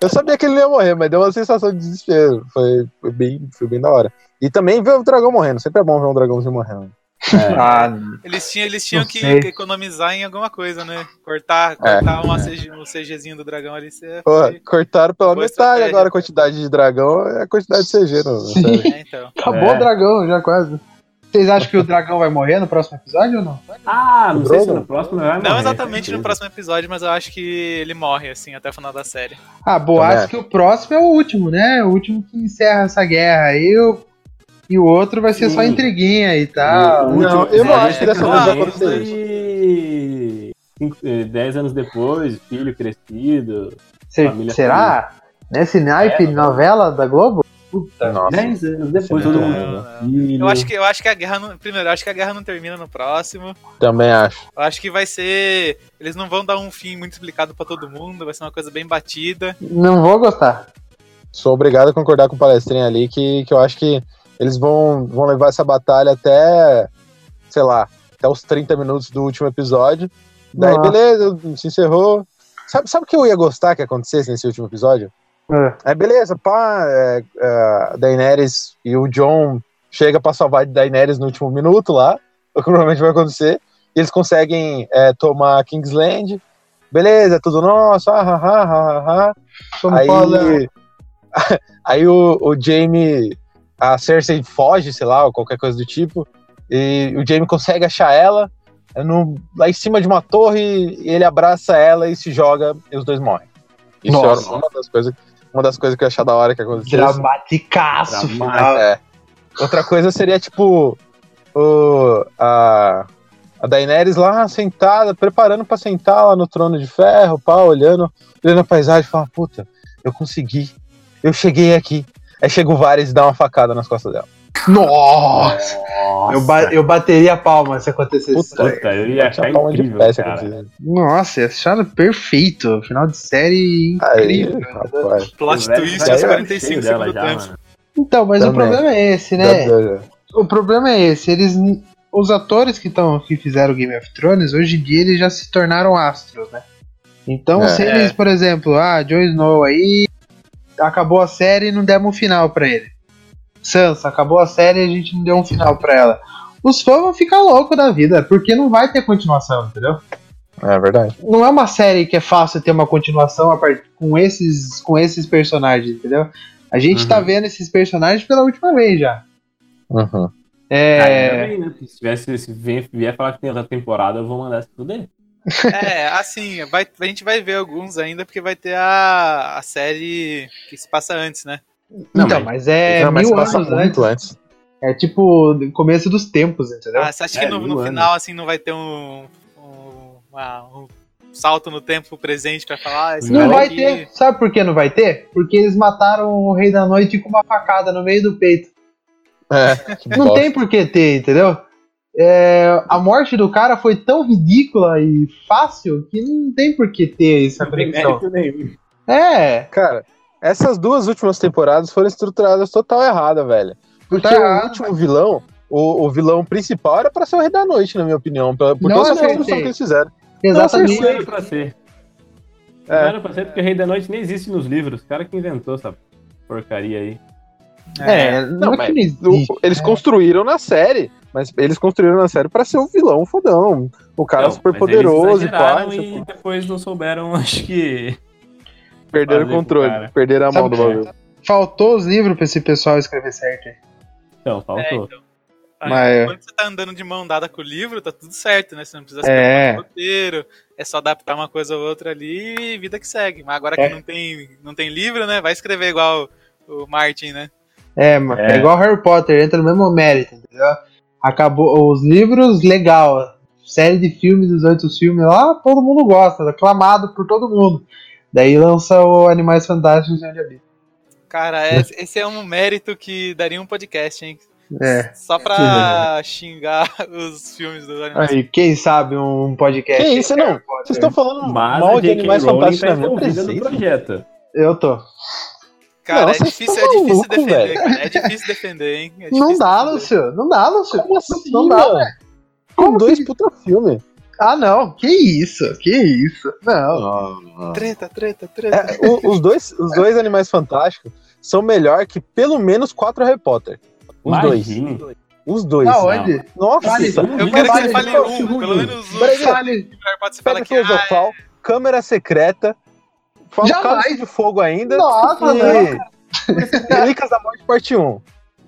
Eu sabia que ele ia morrer, mas deu uma sensação de desespero. Foi, foi bem, foi bem da hora. E também ver o dragão morrendo. Sempre é bom ver um dragãozinho morrendo. É. Ah, Eles tinham, eles tinham que sei. economizar em alguma coisa, né? Cortar, É. cortar uma CG, um CGzinho do dragão ali. Você Pô, foi- cortaram pela Boa metade agora a quantidade de dragão é a quantidade de CG, não, Sim. sério. É, então. acabou É. o dragão já quase. Vocês acham que o dragão vai morrer no próximo episódio ou não? Ah, não O sei se Drogon? no próximo vai morrer. Não exatamente no próximo episódio, mas eu acho que ele morre, assim, até o final da série. Ah, boato Também. que o próximo é o último, né? O último que encerra essa guerra aí. o- E o outro vai ser só Sim. intriguinha e tal. Não, eu não acho que é dessa vez vai acontecer isso. E... eh, Dez anos depois, filho crescido. Cê- família será? Nesse naipe É, novela da Globo? Puta. Nossa. Dez anos depois, todo não, mundo. não. Eu acho que, eu acho que a guerra não. Primeiro, eu acho que a guerra não termina no próximo. Também acho. Eu acho que vai ser. Eles não vão dar um fim muito explicado pra todo mundo, vai ser uma coisa bem batida. Não vou gostar. Sou obrigado a concordar com o palestrinho ali, que, que eu acho que eles vão, vão levar essa batalha até, sei lá, até os 30 minutos do último episódio. Daí, Nossa. beleza, se encerrou. Sabe, sabe o que eu ia gostar que acontecesse nesse último episódio? É. Aí, beleza, pá, é, é, Daenerys e o John chega pra salvar Daenerys no último minuto lá, o que provavelmente vai acontecer. Eles conseguem é, tomar Kingsland. Beleza, tudo nosso, ah, ah, ah, ah, ah. Como Aí, aí o, o Jamie, a Cersei foge, sei lá, ou qualquer coisa do tipo, e o Jamie consegue achar ela é no- lá em cima de uma torre, e ele abraça ela e se joga, e os dois morrem. Isso Nossa. é uma das coisas, uma das coisas que eu ia achar da hora que aconteceu. dramaticaço. Final. É. Outra coisa seria, tipo, o, a, a Daenerys lá sentada, preparando pra sentar lá no trono de ferro, pá, olhando, olhando a paisagem e fala, puta, eu consegui, eu cheguei aqui. Aí chega o Varys e dá uma facada nas costas dela. Nossa! Eu, ba- eu bateria a palma se acontecesse isso. Puta, Puta, eu ia achar incrível, pé se cara. Nossa, ia achar perfeito. Final de série Aí, incrível. rapaz. Plot O twist aos cheio 45 dela segundos do já, tempo. mano. Então, mas o Também. problema é esse, né? O problema é esse. Eles, os atores que, tão, que fizeram Game of Thrones, hoje em dia eles já se tornaram astros, né? Então, É. se eles, por exemplo, ah, Jon Snow aí acabou a série e não demos um final pra ele. Sansa, acabou a série e a gente não deu um final pra ela. Os fãs vão ficar loucos da vida, porque não vai ter continuação, entendeu? É verdade. Não é uma série que é fácil ter uma continuação a part- com, esses, com esses personagens, entendeu? A gente Uhum. tá vendo esses personagens pela última vez já. Uhum. É. Ah, né? Se tivesse, se vier, vier falar que tem outra temporada, eu vou mandar se fuder. É, assim, vai, a gente vai ver alguns ainda, porque vai ter a, a série que se passa antes, né? Não, então, mas- mas é Não, mas mil passa anos muito antes. antes. É tipo começo dos tempos, entendeu? Ah, você acha que É, no, mil no anos. final, assim, não vai ter um, um, uma- um salto no tempo presente pra falar? Ah, esse não cara vai aqui- ter. Sabe por que não vai ter? Porque eles mataram o Rei da Noite com uma facada no meio do peito. É, que Não bosta. tem por que ter, entendeu? É, a morte do cara foi tão ridícula e fácil que não tem por que ter essa conexão. É, Cara, essas duas últimas temporadas foram estruturadas total errada, velho. Porque Tá o errado. último vilão, o, o vilão principal era pra ser o Rei da Noite, na minha opinião. Por Não toda essa acertei. construção que eles fizeram. exatamente. Não era pra ser. Não É. era pra ser porque Rei da Noite nem existe nos livros. O cara que inventou essa porcaria aí. É, não, Não, é que mas não existe. O- eles construíram na série, mas eles construíram na série pra ser o vilão fodão. O cara Não, super mas poderoso e pá. exageraram tipo, E depois não souberam, acho que. Perderam o fazer com o controle, cara. perderam a mão Sabe do bagulho. Faltou os livros pra esse pessoal escrever certo. aí. Então, É, faltou. então. Aí, Mas- Quando você tá andando de mão dada com o livro, tá tudo certo, né? Você não precisa É. escrever um roteiro, é só adaptar uma coisa ou outra ali e vida que segue. Mas agora É. que não tem, não tem livro, né? Vai escrever igual o Martin, né? É, mano, é. É. igual Harry Potter, entra no mesmo mérito, entendeu? Acabou os livros, legal. Série de filmes, dos oito filmes lá, todo mundo gosta, aclamado por todo mundo. Daí lança o Animais Fantásticos e Onde Habita. Cara, esse esse é um mérito que daria um podcast, hein? É. Só pra xingar os filmes do animação. Aí, quem sabe um podcast. Que isso, não? Vocês estão falando Mas mal de. Animais Fantásticos tá na minha presença. projeto. Eu tô. Cara, Não, é, vocês difícil, é difícil maluco, defender, velho. cara. É difícil defender, hein? É Não difícil dá, defender. Lúcio. Não dá, Lúcio. Como assim, Não dá, mano? Com dois puta filme. Ah, não. Que isso? Que isso? Não. Treta, treta, treta. É, o- os, dois, os dois Animais Fantásticos são melhor que pelo menos quatro Harry Potter. Os Imagine. dois. Os dois. Aonde? Nossa, Fale. Eu quero que você fale um, fale. pelo menos um. Peraí, fala Pedra que ah, Filosofal, Câmera Secreta, Fala Jamais. De Fogo ainda. Nossa, e... Relíquias da Morte, parte 1.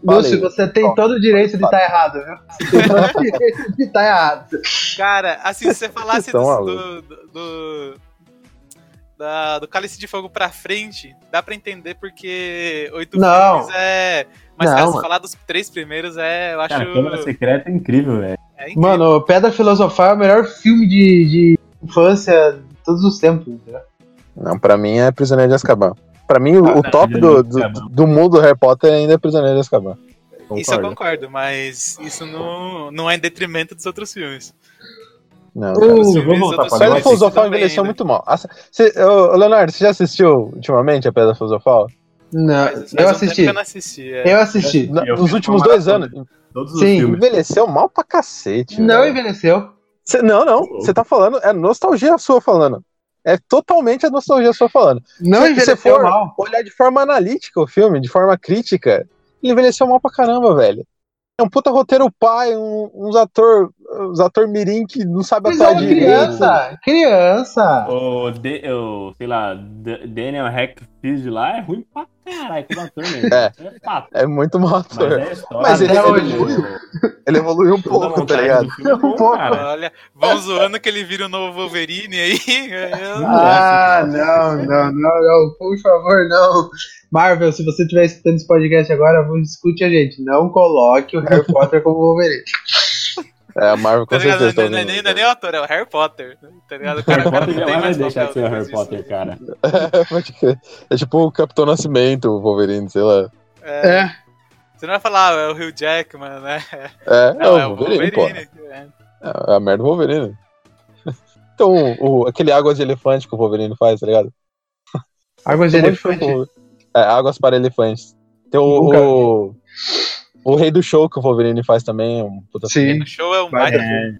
Lúcio, você tem todo o direito de estar errado, viu? Você tem todo o direito de estar errado. Cara, assim, se você falasse Então, do, do, do, do, da- do Cálice de Fogo pra frente, dá pra entender porque oito Não. filmes é. Mas, Não, cara, se falar dos três primeiros é. Eu acho. Cara, a Câmara Secreta é incrível, velho. é incrível. Mano, Pedra Filosofal é o melhor filme de, de infância de todos os tempos, entendeu? Não, pra mim é Prisioneiro de Azkaban. Pra mim, o, o Ah, top Prisioneiro do, do, do mundo do Harry Potter ainda é Prisioneiro de Azkaban. Isso eu Concordo. concordo, mas isso não, não é em detrimento dos outros filmes. Não, Uh, cara. vamos voltar outros pra Pedra Filosofal envelheceu ainda. muito mal. Ah, cê- ô, Leonardo, você já assistiu ultimamente a Pedra Filosofal? Não, faz eu um assisti. eu não assisti. é. Eu assisti. Na- Eu nos últimos dois maratona. anos. Todos os Sim. Envelheceu mal pra cacete. Não velho. envelheceu. Cê- não, não. Você tá falando. É nostalgia sua falando. É totalmente a nostalgia sua falando. Não Se- se envelheceu for- mal. Olhar de forma analítica o filme, de forma crítica, ele envelheceu mal pra caramba, velho. É um puta roteiro pai, um- uns ator, uns ator mirim que não sabe Mas é atuar direito. criança. Criança. O, D- o, sei lá, Daniel Hackfield lá é ruim pra caralho como ator mesmo. É. pato. É muito mau Mas ator. é a história. Mas ele- Até ele- evoluiu um pouco, tá ligado? é Um pouco. Olha, vão zoando que ele vira o novo Wolverine aí. Eu- Ah, não, não, não, não, por favor, não. Marvel, se você estiver escutando esse podcast agora, escute a gente. Não coloque o Harry Potter como Wolverine. É, a Marvel com Tá certeza. tá Não, não, é ouvindo. nem, não é nem o ator, é o Harry Potter. Tá ligado? O cara, Harry Potter não tem jamais vai mais deixar de ser o Harry Potter, cara. Crer. É tipo o Capitão Nascimento, o Wolverine, sei lá. É, É. Você não vai falar, ah, é o Hugh Jackman, né? É, Não, é é o Wolverine, pô. Wolverine. É. É a merda do Wolverine. Então, o, o- aquele águas de elefante que o Wolverine faz, tá ligado? Águas de filme elefante. É, águas para elefantes. Tem o, Nunca o, o Rei do Show que o Wolverine faz também. Um puta Sim. O show é um baita é.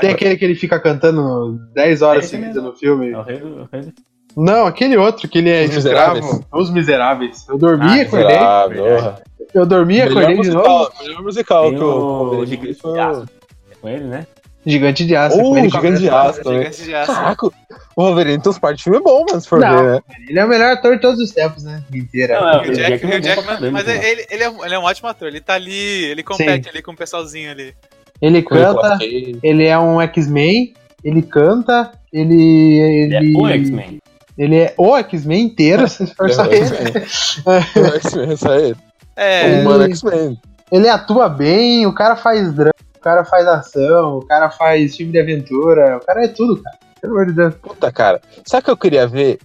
Tem aquele que ele fica cantando 10 horas Esse seguidas mesmo. no filme. É o rei do- o rei do- Não, aquele outro que ele é Os escravo. Miseráveis. Os Miseráveis. Eu dormi, Ah, acordei. Miserável, verdade. porra. Eu dormi, Melhor acordei de musical, novo. melhor musical Tem que o o foi o- Aço. É com ele, né? Gigante de aço. Uh, ele Gigante de. Aço. Gigante de aço. Caraca, o Wolverine tem uns partes de filme bom, mano, se for Não. ver, né? Ele é o melhor ator de todos os tempos, né? Mentira. Não, é, é Hugh bom pra Jackman, caramba, mas pô. ele, ele, é, um- ele é um ótimo ator. Ele tá ali, ele compete ali com o pessoalzinho ali. Ele o canta, ele é um X-Men, ele canta, ele. Ele é Ele, o X-Men. ele é o X-Men inteiro, se for só É o ele. X-Men. O X-Men, isso aí. É, O humano X-Men. Ele atua bem, o cara faz drama, o cara faz ação, o cara faz filme de aventura, o cara é tudo, cara. Pelo amor de Deus. Puta, cara. Sabe o que eu queria ver?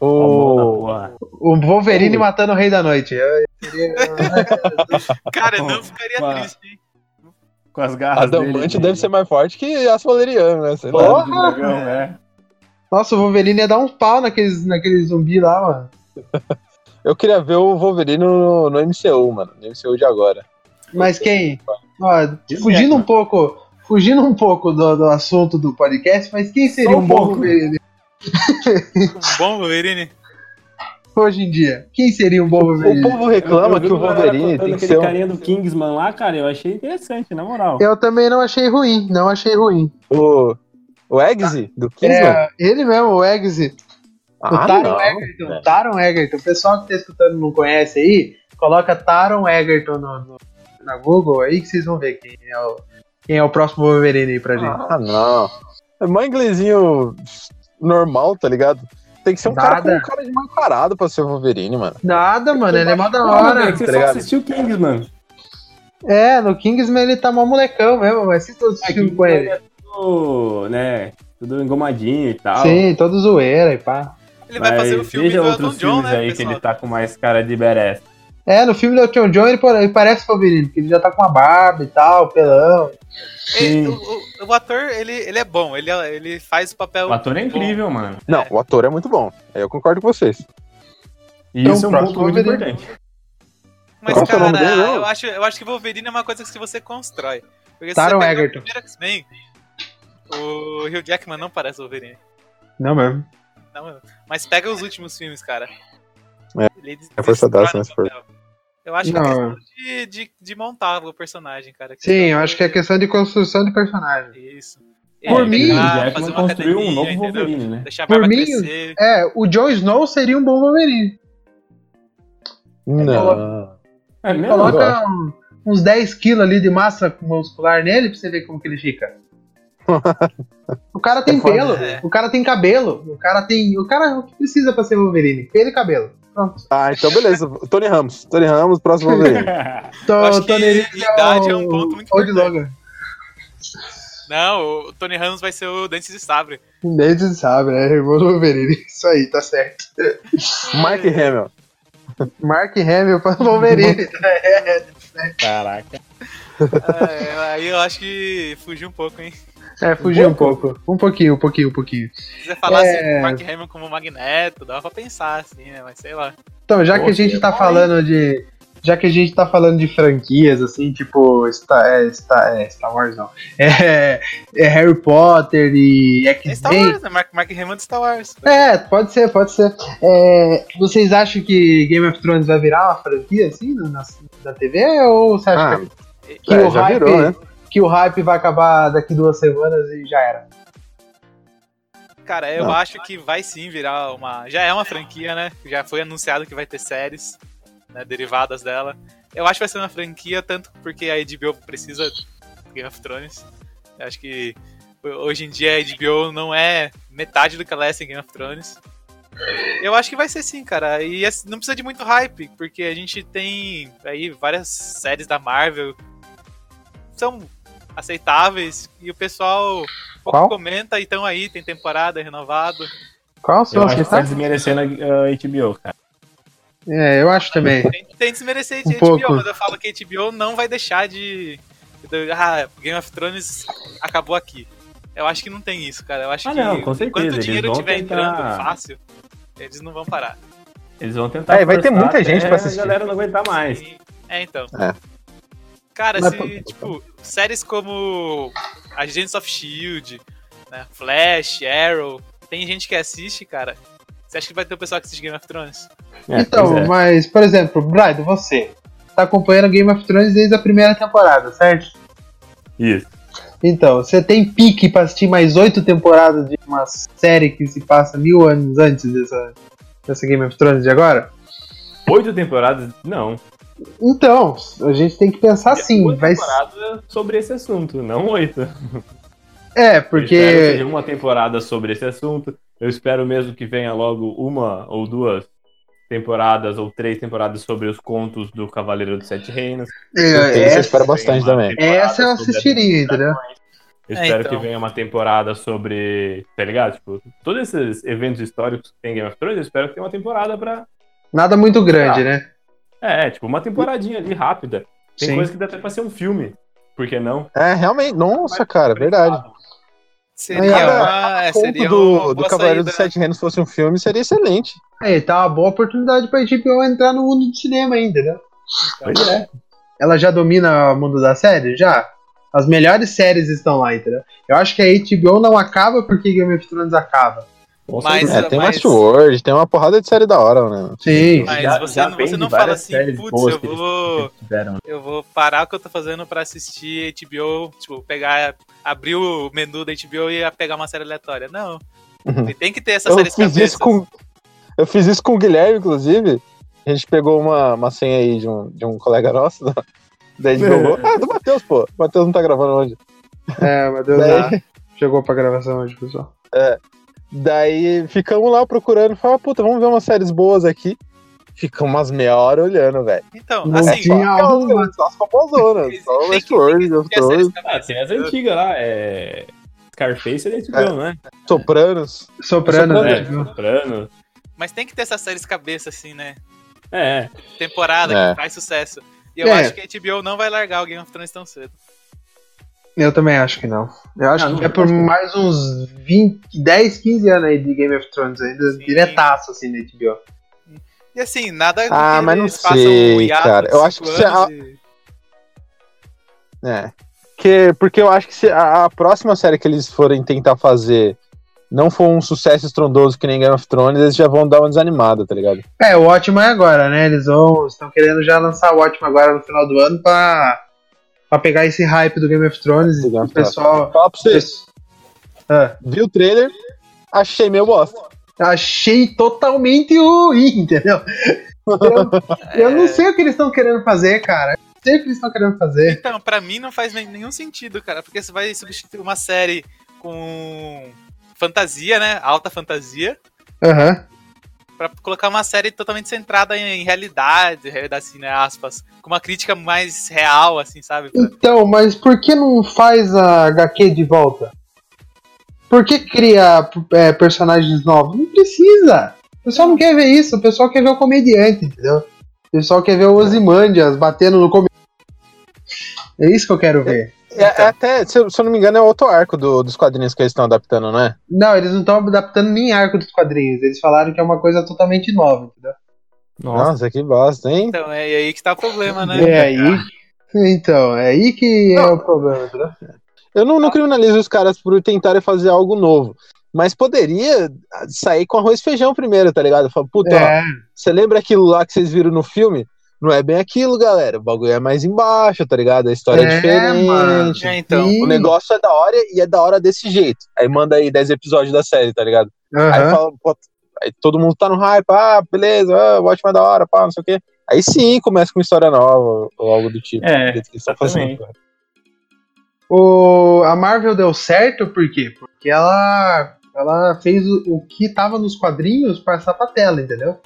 O... O. Wolverine matando o Rei da Noite. Eu- seria- cara, não ficaria triste, hein? Com as garras Adamante dele, deve ser mais forte que aço valeriano, né? Sei. Porra! dragão, é. Nossa, o Wolverine ia dar um pau naqueles, naqueles zumbi lá, mano. Eu queria ver o Wolverine no, no MCU, mano. No MCU de agora. Mas quem? Ó, fugindo um pouco, fugindo um pouco do, do assunto do podcast, mas quem seria um um bom. Wolverine Um bom Wolverine. hoje em dia? Quem seria um bom O Wolverine? povo reclama Eu que o Wolverine tem que aquele ser um... carinha do Kingsman lá, cara, eu achei interessante, na moral. Eu também não achei ruim, não achei ruim. O, o Eggsy do Kingsman? É, ele mesmo, o Eggsy. O ah, Taron não. Egerton. velho. Taron Egerton. O pessoal que tá escutando e não conhece aí, coloca Taron Egerton no, no- na Google aí que vocês vão ver quem é o, quem é o próximo Wolverine aí pra gente. Ah, não. É mais inglesinho normal, tá ligado? Tem que ser um cara com Nada. um cara de mal encarado pra ser o Wolverine, mano. Nada, mano, ele é mó da hora. velho, que você tá só assistiu Kingsman. É, no Kingsman ele tá mó molecão mesmo, mas assista todos os É, filmes com ele. é tudo, né, tudo engomadinho e tal. Sim, todo zoeira e pá. Ele vai fazer o filme veja do outros Elton John, filmes né, aí que pessoal? ele tá com mais cara de badass. É, no filme do Elton John ele, pare- ele parece Wolverine, porque ele já tá com uma barba e tal, pelão. Ele- Sim. o, o- o ator, ele, ele é bom, ele, ele faz o papel. O ator é incrível, mano. Não, o ator é muito bom. Aí eu concordo com vocês. E Então, isso é um ponto muito Wolverine. importante. Mas, Qual é cara, eu acho, eu acho que Wolverine é uma coisa que você constrói. Porque Taron se você Egerton. o primeiro X-Men, o Hugh Jackman não parece Wolverine. Não mesmo. Não, mas pega os últimos filmes, cara. É, Ele é forçadaço, destrói né, papel. Eu acho que é Não, questão de, de, de montar o personagem, cara. Sim, eu acho que é questão de construção de personagem. Isso. Por Ele mim- pegar, Jackman fazer uma construiu um academia, novo entendeu? Wolverine, né? Deixar a Por mim, crescer. É, o Jon Snow seria um bom Wolverine. Não. É mesmo? Coloca um- uns 10 quilos ali de massa muscular nele pra você ver como que ele fica. O cara tem É pelo, é. o cara tem cabelo, o cara tem. O cara o que precisa pra ser Wolverine? Pelo e cabelo. Pronto. Ah, então beleza. Tony Ramos. Tony Ramos, próximo. Tô, que Tony Reeves idade é um ponto muito Old importante. Não, o Tony Ramos vai ser o Dentes de Sabre. Desde sabe, né? Irmão do Wolverine. Isso aí, tá certo. Mark Hamill. Mark Hamill pra Wolverine. Caraca. É, aí eu acho que fugiu um pouco, hein? É, fugiu um pouco. Um pouquinho, um pouquinho, um pouquinho. Se quiser falar É. assim, Mark Hamill como Magneto, dava pra pensar, assim, né? Mas sei lá. Então, já que a Pô, gente tá bom, falando de. Já que a gente tá falando de franquias, assim, tipo Star, é, Star, é, Star Wars, não. É, é Harry Potter e É Star X-Men. Wars, né? Mark, Mark Hamill de Star Wars. É, pode ser, pode ser. É, vocês acham que Game of Thrones vai virar uma franquia, assim, na, na TV? Ou você acha Ah, que, que é, o hype, virou, né? que o hype vai acabar daqui duas semanas e já era? Cara, eu Não. acho que vai sim virar uma. Já é uma franquia, né? Já foi anunciado que vai ter séries né, derivadas dela. Eu acho que vai ser uma franquia, tanto porque a HBO precisa de Game of Thrones. Eu acho que hoje em dia a HBO não é metade do que ela é sem Game of Thrones. Eu acho que vai ser sim, cara. E assim, não precisa de muito hype, porque a gente tem aí várias séries da Marvel são aceitáveis e o pessoal pouco Qual? comenta e estão aí, tem temporada renovado. Qual são Eu as acho que que tá tá? desmerecendo a HBO, cara. É, eu acho também. Tem, tem desmerecer Um de HBO, pouco. mas eu falo que a HBO não vai deixar de. ah, Game of Thrones acabou aqui. Eu acho que não tem isso, cara. Eu acho Ah, que não, com certeza, enquanto o dinheiro estiver tentar- entrando fácil, eles não vão parar. Eles vão tentar. É, vai ter muita gente pra assistir. A galera não aguentar mais. E- É, então. É. Cara, Mas, se, pô, tipo, séries como Agents of Shield, né, Flash, Arrow, tem gente que assiste, cara. Você acha que vai ter o pessoal que assiste Game of Thrones? É, então, é. mas, por exemplo, Braido, você tá acompanhando Game of Thrones desde a primeira temporada, certo? Isso. Então, você tem pique pra assistir mais oito temporadas de uma série que se passa mil anos antes dessa, dessa Game of Thrones de agora? Oito temporadas? Não. Então, a gente tem que pensar assim, Uma vai temporada sobre esse assunto, não oito. É, Eu espero que porque seja uma temporada sobre esse assunto. Eu espero mesmo que venha logo uma ou duas temporadas ou três temporadas sobre os contos do Cavaleiro dos Sete Reinos. Isso é, eu essa, espero bastante também. essa eu assistiria, entendeu? Eu É, espero então. que venha uma temporada sobre. Tá ligado? Tipo, todos esses eventos históricos que tem Game of Thrones, eu espero que tenha uma temporada pra. Nada muito grande, né? É, tipo, uma temporadinha ali rápida. Tem Sim. coisa que dá até pra ser um filme. Por que não? É, realmente. Nossa, cara, verdade. Seria Cada uma. é, seria do, do Cavaleiro dos Sete Reinos fosse um filme, seria excelente. Aí, tá uma boa oportunidade pra HBO entrar no mundo do cinema ainda, né? Pois é. Ela já domina o mundo da série? Já. As melhores séries estão lá, entendeu? Eu acho que a HBO não acaba porque Game of Thrones acaba. Mas-. É, tem mas- Westworld, tem uma porrada de série da hora, né? Sim. Mas Já- você, já não- você não fala assim, putz, eu vou. tiveram. Eu vou parar o que eu tô fazendo pra assistir HBO, tipo, pegar, abrir o menu da HBO e pegar uma série aleatória. Não. Ele tem que ter essa Eu série fiz isso com. Eu fiz isso com o Guilherme, inclusive. A gente pegou uma, uma senha aí de um, de um colega nosso. Da, daí a gente jogou. Ah, do Matheus, pô. O Matheus não tá gravando hoje. É, meu Deus, Daí- já chegou pra gravação hoje, pessoal. Daí ficamos lá procurando. Falamos, puta, vamos ver umas séries boas aqui. Ficamos umas meia hora olhando, velho. Então, Não assim, tinha alguma. Só as famosonas. Só tem que- Westworld, Game of Thrones, Ah, tem as antigas lá, é. Scarface é da HBO, né? Sopranos. Soprano, Soprano, né? É, Soprano. Mas tem que ter essas séries cabeça, assim, né? É, É. Temporada que faz sucesso. E eu É. acho que a HBO não vai largar o Game of Thrones tão cedo. Eu também acho que não. Eu acho Ah, que não, é por que- mais uns 20, 10, 15 anos aí de Game of Thrones, ainda Sim. diretaço assim na HBO. E assim, nada Ah, que mas não sei, um cara. de Eu acho que a- e- É. Que, porque eu acho que se a, a próxima série que eles forem tentar fazer não for um sucesso estrondoso que nem Game of Thrones, eles já vão dar uma desanimada, tá ligado? É, o ótimo é agora, né? Eles vão. estão querendo já lançar o ótimo agora no final do ano pra, pra pegar esse hype do Game of Thrones e o pessoal. Fala pra vocês, Ah, vi o trailer, achei meio bosta. achei totalmente ruim, entendeu? Eu, eu não sei o que eles estão querendo fazer, cara. Eu não sei o que eles estão querendo fazer. Então, pra mim não faz nenhum sentido, cara, porque você vai substituir uma série com fantasia, né? Alta fantasia, Aham. Pra colocar uma série totalmente centrada em, realidade, realidade assim, né, aspas, com uma crítica mais real, assim, sabe? Então, mas por que não faz a HQ de volta? Por que cria é, personagens novos? Não precisa. O pessoal não quer ver isso, o pessoal quer ver o comediante, entendeu? O pessoal quer ver o Ozymandias batendo no comediante. É isso que eu quero ver. É, é até, se eu, se eu não me engano, é outro arco do- dos quadrinhos que eles estão adaptando, não é? Não, eles não estão adaptando nem arco dos quadrinhos. Eles falaram que é uma coisa totalmente nova, entendeu? nossa. Nossa, que bosta, hein? Então, é aí que tá o problema, né? É aí. Então, é aí que é Não. o problema, entendeu? Eu não, não criminalizo os caras por tentarem fazer algo novo. Mas poderia sair com arroz e feijão primeiro, tá ligado? Fala, puta, ó, É, você lembra aquilo lá que vocês viram no filme? Não é bem aquilo, galera. O bagulho é mais embaixo, tá ligado? A história é, É, diferente. mano. É, então. Sim. O negócio é da hora e é da hora desse jeito. Aí manda aí 10 episódios da série, tá ligado? Aí aham. fala, pô, aí todo mundo tá no hype, ah, beleza, ah, o ótimo é da hora, pá, não sei o quê. Aí sim começa com uma história nova ou algo do tipo. É, do que fazendo. O, a Marvel deu certo por quê? Porque ela, ela fez o, o que tava nos quadrinhos passar pra tela, entendeu?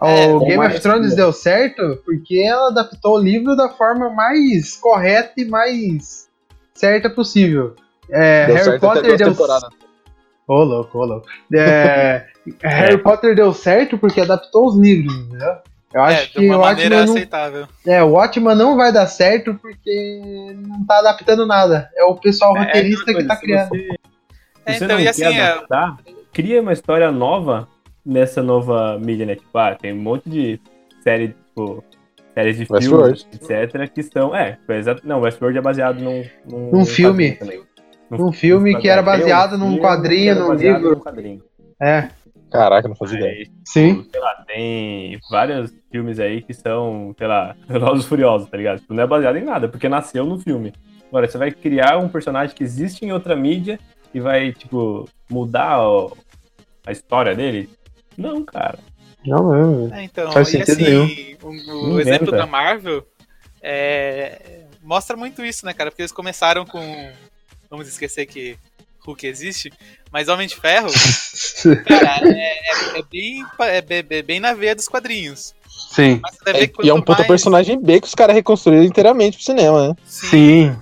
É, o Game of Thrones deu certo porque ela adaptou o livro da forma mais correta e mais certa possível. É, Deu Harry certo Potter deu temporadas. Ô, louco, ô, louco. É, Harry Potter deu certo porque adaptou os livros, entendeu? Eu É, acho de que uma o maneira Watchmen, não, aceitável. é, o Watchmen não vai dar certo porque não tá adaptando nada. É o pessoal É, roteirista aquela que tá criando. Você, É, se você então, não e assim, quer é- adaptar, cria uma história nova nessa nova mídia, né? Tipo, ah, tem um monte de série, tipo, séries de filmes, etc, que são... É, foi exato, não, Westworld é baseado num... Num, Num filme. também. Num filme que era um baseado num filme quadrinho, que era num baseado livro. num quadrinho. É, Caraca, não fazia ideia. Aí, sim. tipo, sei lá, tem vários filmes aí que são, sei lá, Velozes e Furiosos, tá ligado? Tipo, não é baseado em nada, porque nasceu no filme. Agora, você vai criar um personagem que existe em outra mídia e vai, tipo, mudar o- a história dele? Não, cara. Não, não. É, então, Faz e sentido assim, o, o Não exemplo da Marvel é, mostra muito isso, né, cara? Porque eles começaram com. Vamos esquecer que Hulk existe, mas Homem de Ferro, cara, é, é- é bem, é bem, bem- bem na veia dos quadrinhos. Sim. É, que e é um puta mais- personagem B que os caras reconstruíram inteiramente pro cinema, né? Sim. Sim.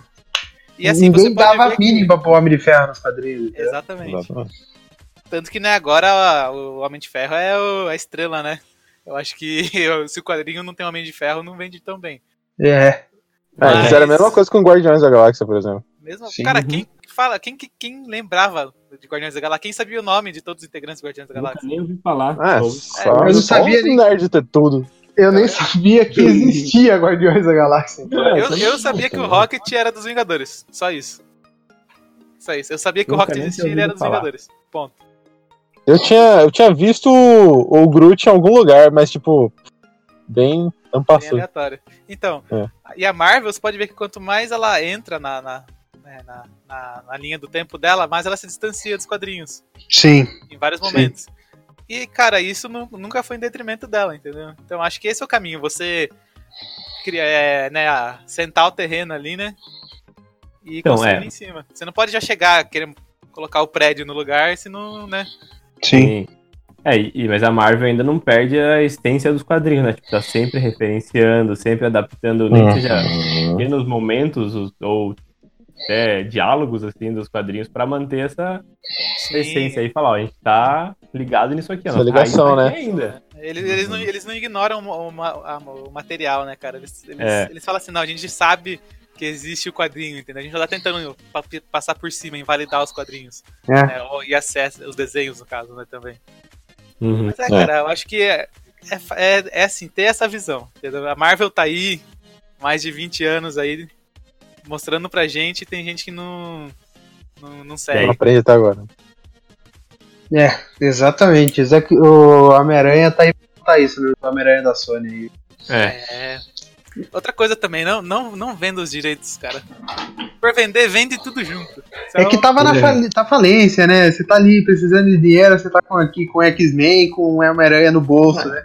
E assim, Ninguém dava a mínima pro Homem de Ferro nos quadrinhos. que... Exatamente. Exatamente. Tanto que, né, agora o Homem de Ferro é o- a estrela, né? Eu acho que se o quadrinho não tem Homem de Ferro, não vende tão bem. É. É, Mas- fizeram a mesma coisa com Guardiões da Galáxia, por exemplo. Mesmo, Sim. cara, Uhum. quem fala, quem, quem, quem lembrava de Guardiões da Galáxia? Quem sabia o nome de todos os integrantes do Guardiões da Galáxia? nem ouvi falar. Ah, Ou- só, eu não só sabia nem- nerd ter tudo. Eu nem sabia que existia Guardiões da Galáxia. É, Eu, eu sabia que o. Rocket era dos Vingadores. Só isso. Só isso. Eu sabia que o Nunca Rocket nem existia e ele era dos falar. Vingadores. Ponto. Eu tinha, eu tinha visto o, o Groot em algum lugar, mas tipo, bem Bem ampassou. aleatório. Então, É. e a Marvel, você pode ver que quanto mais ela entra na, na, né, na, na- na linha do tempo dela, mais ela se distancia dos quadrinhos. Sim. Em vários Sim. momentos. E, cara, isso nu- nunca foi em detrimento dela, entendeu? Então acho que esse é o caminho. Você cria, é, né, a- sentar o terreno ali, né? E Então, construir é. em cima. Você não pode já chegar querendo colocar o prédio no lugar, senão, né? Sim. Sim. É, e, mas a Marvel ainda não perde a essência dos quadrinhos, né? Tipo, tá sempre referenciando, sempre adaptando, nem que seja pequenos momentos, os- ou até diálogos assim dos quadrinhos pra manter essa Sim. essência aí e falar, ó, a gente tá ligado nisso aqui, ó. Essa não tá ligação, né? Ainda. Eles, eles, não, eles não ignoram o, o- o material, né, cara? Eles, eles, É. eles falam assim, não, a gente sabe que existe o quadrinho, entendeu? A gente já tá tentando pa- passar por cima, invalidar os quadrinhos. É. né? Ou- E acesso, os desenhos, no caso, né, também. Uhum. Mas é, cara, eu acho que é, é, é, é assim, ter essa visão, entendeu? A Marvel tá aí, mais de 20 anos aí, mostrando pra gente, e tem gente que não, não, não segue. Não aprende até agora. É, exatamente. É o Homem-Aranha tá aí pra isso, né? O Homem-Aranha da Sony aí. É. É. Outra coisa também, não, não, não venda os direitos, cara. Por vender, vende tudo junto. É que tava na É. fali- tá falência, né? Você tá ali precisando de dinheiro, você tá com aqui com X-Men, com Homem-Aranha no bolso, né?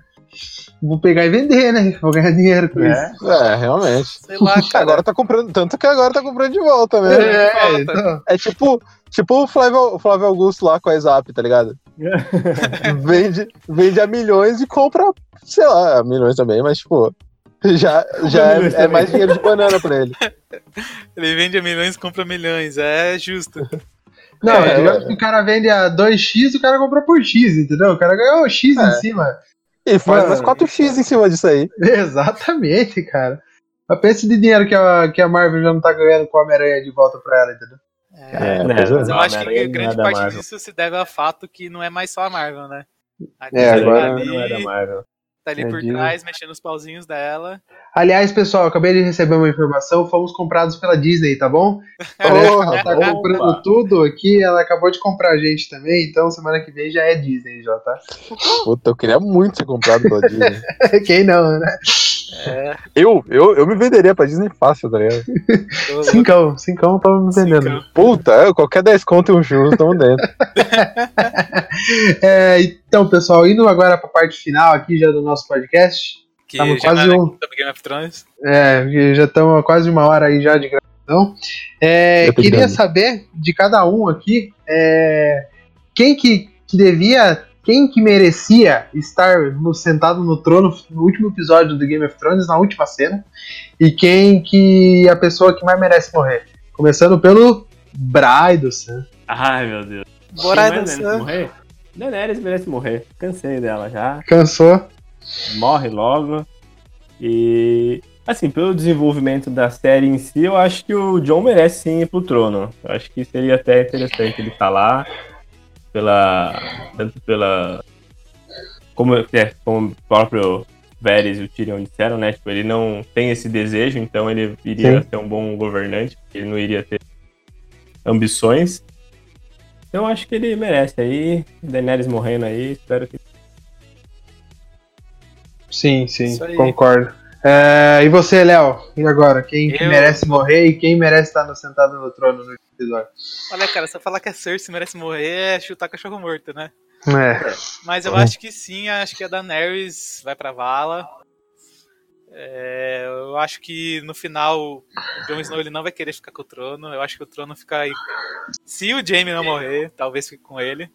Vou pegar e vender, né? Vou ganhar dinheiro com É. isso. É, realmente. Sei lá, cara. Agora tá comprando, tanto que agora tá comprando de volta, né? É, falta. então. É tipo, tipo o Flávio, o Flávio Augusto lá com a Zap, tá ligado? vende, vende a milhões e compra, sei lá, milhões também, mas tipo, já, já é, é mais dinheiro de banana pra ele. Ele vende a milhões e compra milhões. É justo. Não, É, digamos é. que o cara vende a 2x, o cara comprou por X, entendeu? O cara ganhou X em É. cima. E faz Mano. mais 4x em cima disso aí. Exatamente, cara. Mas pensa de dinheiro que a, que a Marvel já não tá ganhando com o Homem-Aranha de volta pra ela, entendeu? É, É, né? pois é. Mas eu acho que grande é da parte disso se deve ao fato que não é mais só a Marvel, né? A É, agora ali, Não é da Marvel. Tá ali É, por Disney. trás, mexendo os pauzinhos dela. Aliás, pessoal, acabei de receber uma informação, fomos comprados pela Disney, tá bom? Porra, Ela tá opa. comprando tudo aqui, ela acabou de comprar a gente também, então semana que vem já é Disney já, tá? puta, eu queria muito ser comprado pela Disney. Quem não, né? Eu, eu, eu me venderia pra Disney fácil, tá ligado? Cincão, cincão tava me vendendo. Cincão. Puta, eu- qualquer 10 conto e um churro tamo dentro. É, então, pessoal, indo agora pra parte final aqui já do nosso podcast. Que já quase na- um- sobre Game of Thrones. É, já estamos quase uma hora aí já de gravação. É, Eu queria saber de cada um aqui é, quem que, que devia, quem que merecia estar no- sentado no trono no último episódio do Game of Thrones, na última cena, e quem que é a pessoa que mais merece morrer. Começando pelo do Sam. Ai, meu Deus. Dançar. morrer? Daenerys merece morrer. Cansei dela já. Cansou? Morre logo. E. Assim, pelo desenvolvimento da série em si, eu acho que o John merece sim ir pro trono. Eu acho que seria até interessante ele estar lá. Pela. Tanto pela. Como, é, como o próprio Varys e o Tyrion disseram, né? Tipo, ele não tem esse desejo, então ele iria Sim. ser um bom governante. Ele não iria ter ambições. Então eu acho que ele merece aí. Daenerys morrendo aí, espero que. Sim, sim, concordo. É, e você, Léo? E agora? Quem que Eu- merece morrer e quem merece estar no- sentado no trono no episódio? Olha, cara, eu falar que a Cersei merece morrer, é chutar cachorro morto, né? É. Mas eu É. acho que sim, acho que a Daenerys vai pra vala. É, eu acho que no final o Jon Snow ele não vai querer ficar com o trono. Eu acho que o trono fica aí. Se o Jaime não morrer, talvez fique com ele.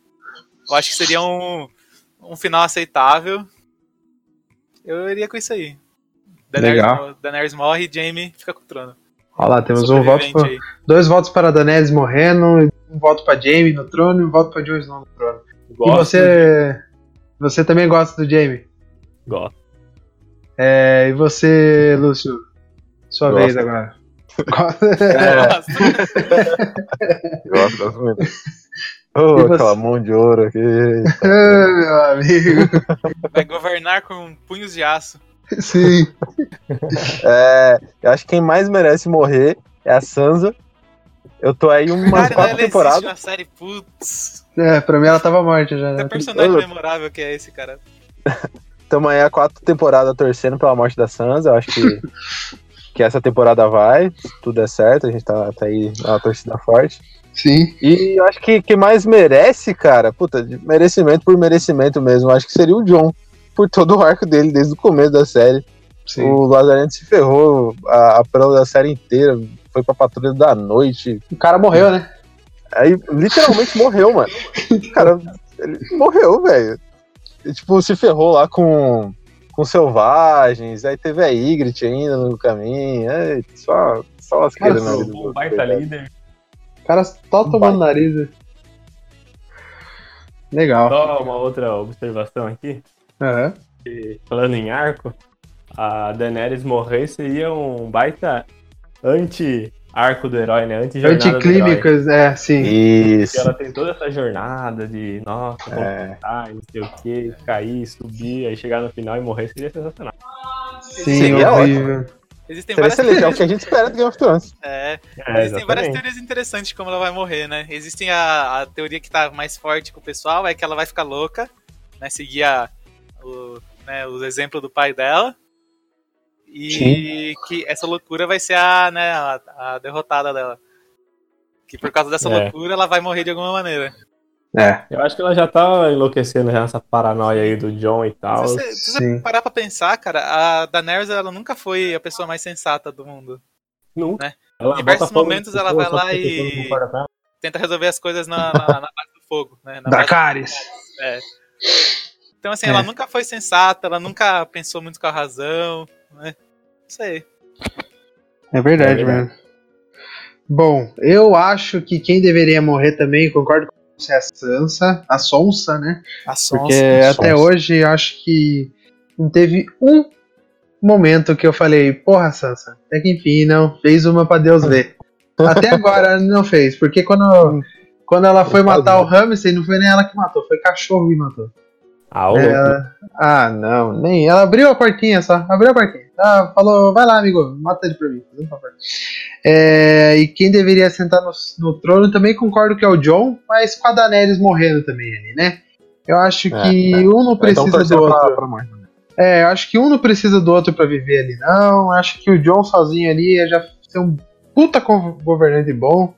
Eu acho que seria um, um final aceitável. Eu iria com isso aí. Daenerys, Legal. Daenerys morre e Jaime fica com o trono. Olha lá, temos um voto, pra- dois votos para Daenerys morrendo, um voto para Jaime no trono e um voto para Jon Snow no trono. E Gosto, você, você também gosta do Jaime? Gosto. É, e você, Lúcio? Sua Gosto. vez agora. Gosta? Nossa. Gosto, gosto muito. E você? aquela mão de ouro aqui. Meu amigo. Vai governar com punhos de aço. Sim. É, eu acho que quem mais merece morrer é a Sansa. Eu tô aí umas Cara, quatro temporadas. na série, putz. É, pra mim ela tava morta já. Que Né? personagem Eu- memorável que é esse, cara. Estamos aí há quatro temporadas torcendo pela morte da Sansa. Eu acho que, que essa temporada vai, se tudo der certo. A gente tá, tá aí na torcida forte. Sim. E eu acho que quem mais merece, cara, puta, de merecimento por merecimento mesmo, eu acho que seria o John. Por todo o arco dele, desde o começo da série. Sim. O Lazarento se ferrou a, a prova da série inteira, foi pra patrulha da noite. O cara morreu, né? Aí literalmente morreu, mano. O cara, ele morreu, velho. Tipo, se ferrou lá com, com selvagens, aí teve a Ygritte ainda no caminho, é, só, só lasqueira Cara, na vida do Um baita líder. O cara só tomando nariz. né? Legal. Só uma outra observação aqui. Aham. que, Falando em arco, a Daenerys morrer seria um baita anti-arco do herói, né? Anti-jornada do herói. Anticlínicas, é, sim. Porque Isso. ela tem toda essa jornada de, nossa, É. e não sei o que, cair, subir, aí chegar no final e morrer seria sensacional. Sim, Seria horrível. Existem Seria várias excelente, é o teorias. que a gente espera do Game of Thrones. É, É, existem várias teorias interessantes de como ela vai morrer, né? Existem a, a teoria que tá mais forte com o pessoal, é que ela vai ficar louca, né? Seguir a, o, né, os exemplos do pai dela. E que essa loucura vai ser a, né, a, a derrotada dela. Que por causa dessa É. loucura ela vai morrer de alguma maneira. É, Eu acho que ela já tá enlouquecendo já nessa paranoia aí do John e tal. Se você, se você sim. parar pra pensar, cara, a Daenerys ela nunca foi a pessoa mais sensata do mundo. Nunca. né? Ela Em diversos momentos ela vai lá e-. Tenta resolver as coisas na, na, na base do fogo, né? Na Caris. É. Então, assim, É. ela nunca foi sensata, ela nunca pensou muito com a razão, né? Isso aí. É verdade, É verdade. mesmo. Bom, eu acho que quem deveria morrer também, concordo com você, é a Sansa, a Sonsa, né? A Porque Sonsa. até hoje eu acho que não teve um momento que eu falei, porra, Sansa, até que enfim, não, fez uma pra Deus ver. Até agora não fez, porque quando, quando ela foi matar o Ramsay, não foi nem ela que matou, foi cachorro que matou. Ah, É, ela- ah, não, nem. Ela abriu a portinha só, abriu a portinha. Ah, falou, vai lá, amigo, mata ele pra mim, um favor. É, e quem deveria sentar no, no trono também concordo que é o John, mas com a Daenerys morrendo também ali, né? Eu acho É, que é. um não precisa Então, do outro. pra, pra. É, eu acho que um não precisa do outro pra viver ali, não. Acho que o John sozinho ali ia já ser um puta go- governante bom.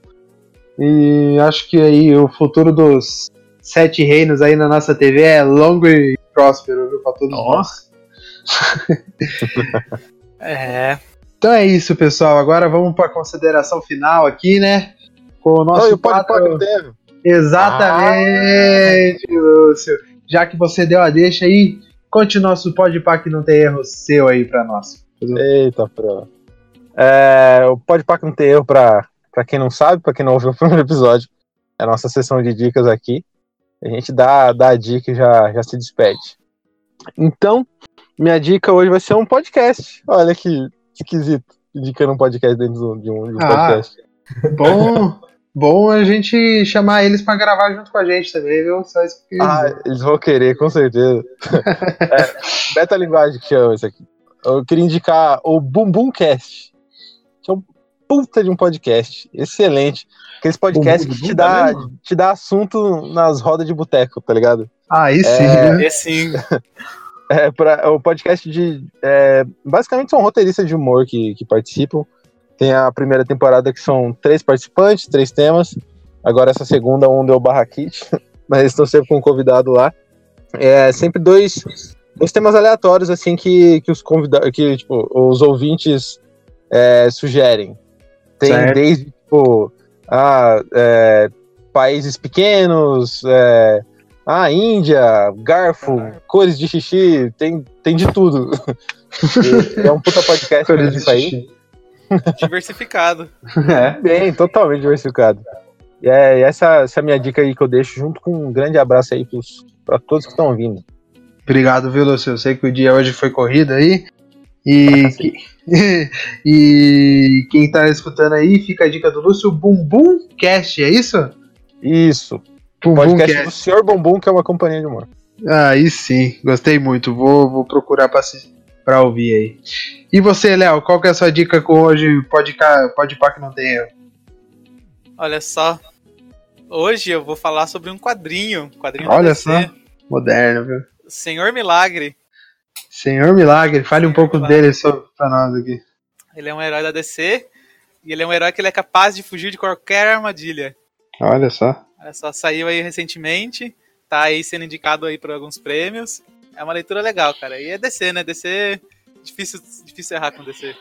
E acho que aí o futuro dos sete reinos aí na nossa TV é longo e próspero, viu, pra todos nós. É. Então é isso, pessoal. Agora vamos pra consideração final aqui, né? Com o nosso Não, e o pode. Exatamente, Lúcio. Já que você deu a deixa aí, conte o nosso pode pá que não tem erro seu aí pra nós. Eita, pro. É, o Pode Pack não tem erro pra, pra quem não sabe, pra quem não ouviu o primeiro episódio. É a nossa sessão de dicas aqui. A gente dá, dá a dica e já, já se despede. Então, minha dica hoje vai ser um podcast. Olha que esquisito. Indicando um podcast dentro de um, de um Ah, podcast. Bom, bom a gente chamar eles pra gravar junto com a gente também, viu? Só isso que Ah, eles vão querer, com certeza. é, beta linguagem que chama isso aqui. Eu queria indicar o Bumbum Cast, que é um puta de um podcast, excelente. Aqueles podcasts que te dá, te dá assunto nas rodas de boteco, tá ligado? Aí sim, É. né? E assim, É, pra, é o podcast de. é, basicamente são roteiristas de humor que, que participam. Tem a primeira temporada que são três participantes, três temas. Agora essa segunda, um deu barraquite, mas eles estão sempre com um convidado lá. É sempre dois, dois temas aleatórios, assim, que, que os convidados. que tipo, os ouvintes é, sugerem. Tem Certo. desde, tipo, ah, é, países pequenos, é, ah, Índia, garfo, cores de xixi, tem, tem de tudo. É um puta podcast pra Coisa de isso aí. xixi. diversificado. É. Bem, totalmente diversificado. E é essa, essa é a minha dica aí que eu deixo, junto com um grande abraço aí pros, pra todos que estão ouvindo. Obrigado, viu, Lúcio? Eu sei que o dia hoje foi corrido aí. E, que- e quem tá escutando aí, fica a dica do Lúcio, Bumbum Cast, é isso? Isso. Bumbum Podcast do Cast. Senhor Bumbum, que é uma companhia de humor. Aí sim, gostei muito. Vou, vou procurar pra, pra ouvir aí. E você, Léo, qual que é a sua dica com hoje? Pode, pode pá que não tem erro. Olha só. Hoje eu vou falar sobre um quadrinho. um Quadrinho Olha só. Moderno, viu? Senhor Milagre. Senhor Milagre, fale um pouco Milagre. dele sobre, pra nós aqui. Ele é um herói da DC. E ele é um herói que ele é capaz de fugir de qualquer armadilha. Olha só. Olha só, saiu aí recentemente. Tá aí sendo indicado aí por alguns prêmios. É uma leitura legal, cara. E é DC, né? DC. Difícil, difícil errar com DC.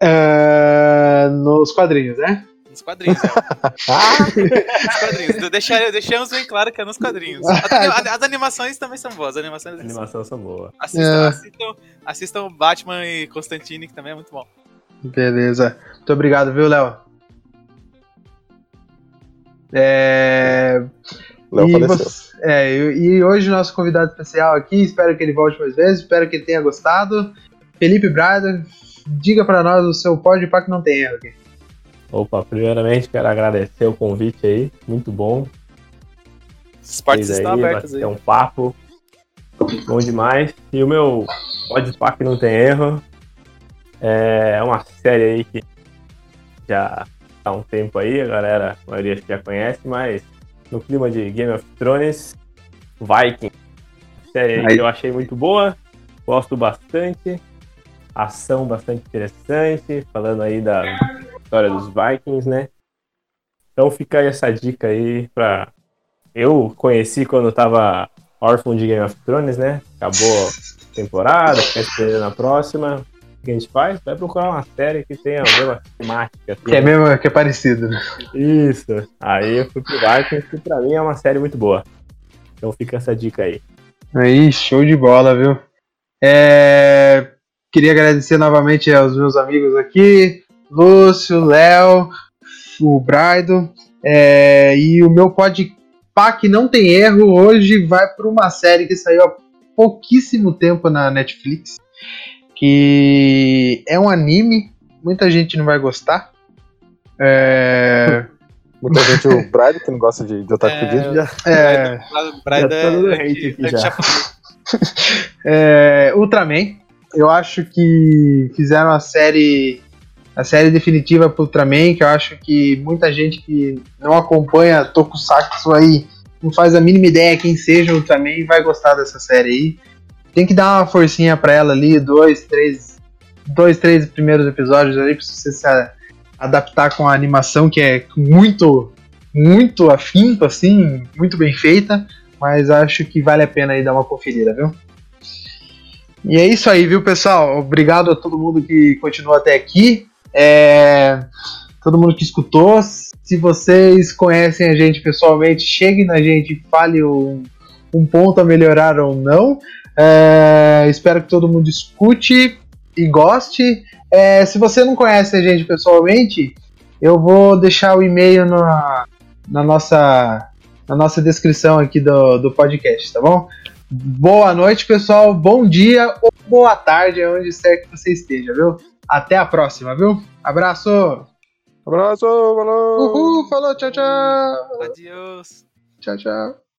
É, nos quadrinhos, né? Nos quadrinhos. Nos quadrinhos. Deixar, deixamos bem claro que é nos quadrinhos. As, as animações também são boas. As animações A animação são boas. assistam, É. assistam, assistam Batman e Constantine, que também é muito bom. Beleza. Muito obrigado, viu, Léo? É, Léo e, faleceu. você- é, e hoje o nosso convidado especial aqui, espero que ele volte mais vezes, espero que ele tenha gostado. Felipe Brada, diga pra nós o seu pódio para que não tem erro aqui. Opa, primeiramente quero agradecer o convite aí, muito bom. As estão aí, vai abertas aí. ter um papo bom demais. E o meu pode pá que não tem erro. É uma série aí que já tá há um tempo aí, a galera, a maioria já conhece, mas no clima de Game of Thrones, Viking. Série Aí. que eu achei muito boa, gosto bastante. Ação bastante interessante, falando aí da história dos Vikings, né? Então fica aí essa dica aí pra. Eu conheci quando eu tava órfão de Game of Thrones, né? Acabou a temporada, fica esperando a próxima. O que a gente faz? Vai procurar uma série que tenha a mesma temática. assim, Que é mesmo que é parecido. né? Isso. Aí eu fui pro Vikings, que pra mim é uma série muito boa. Então fica essa dica aí. Aí, show de bola, viu? É, Queria agradecer novamente aos meus amigos aqui, Lúcio, Léo, o Braido, é, e o meu podpá que não tem erro hoje vai para uma série que saiu há pouquíssimo tempo na Netflix, que é um anime, muita gente não vai gostar. É, Muita gente, o Brad, que não gosta de, de Otaku É, já é, Brida, Já tá dando hate aqui é já. É, Ultraman. Eu acho que fizeram a série a série definitiva pro Ultraman, que eu acho que muita gente que não acompanha Tokusatsu aí não faz a mínima ideia quem seja o Ultraman vai gostar dessa série aí. Tem que dar uma forcinha pra ela ali, dois, três, dois, três primeiros episódios ali pra você se adaptar com a animação que é muito, muito afinco assim, muito bem feita, mas acho que vale a pena aí dar uma conferida, viu? E é isso aí, viu, pessoal? Obrigado a todo mundo que continuou até aqui. É, Todo mundo que escutou. Se vocês conhecem a gente pessoalmente, cheguem na gente e fale um, um ponto a melhorar ou não. É, Espero que todo mundo escute e goste. É, se você não conhece a gente pessoalmente, eu vou deixar o e-mail na, na, nossa, na nossa descrição aqui do, do podcast, tá bom? Boa noite, pessoal. Bom dia ou boa tarde, onde quer que você esteja, viu? Até a próxima, viu? Abraço! Abraço, falou! Uhul, falou, tchau, tchau! Adiós. Tchau, tchau.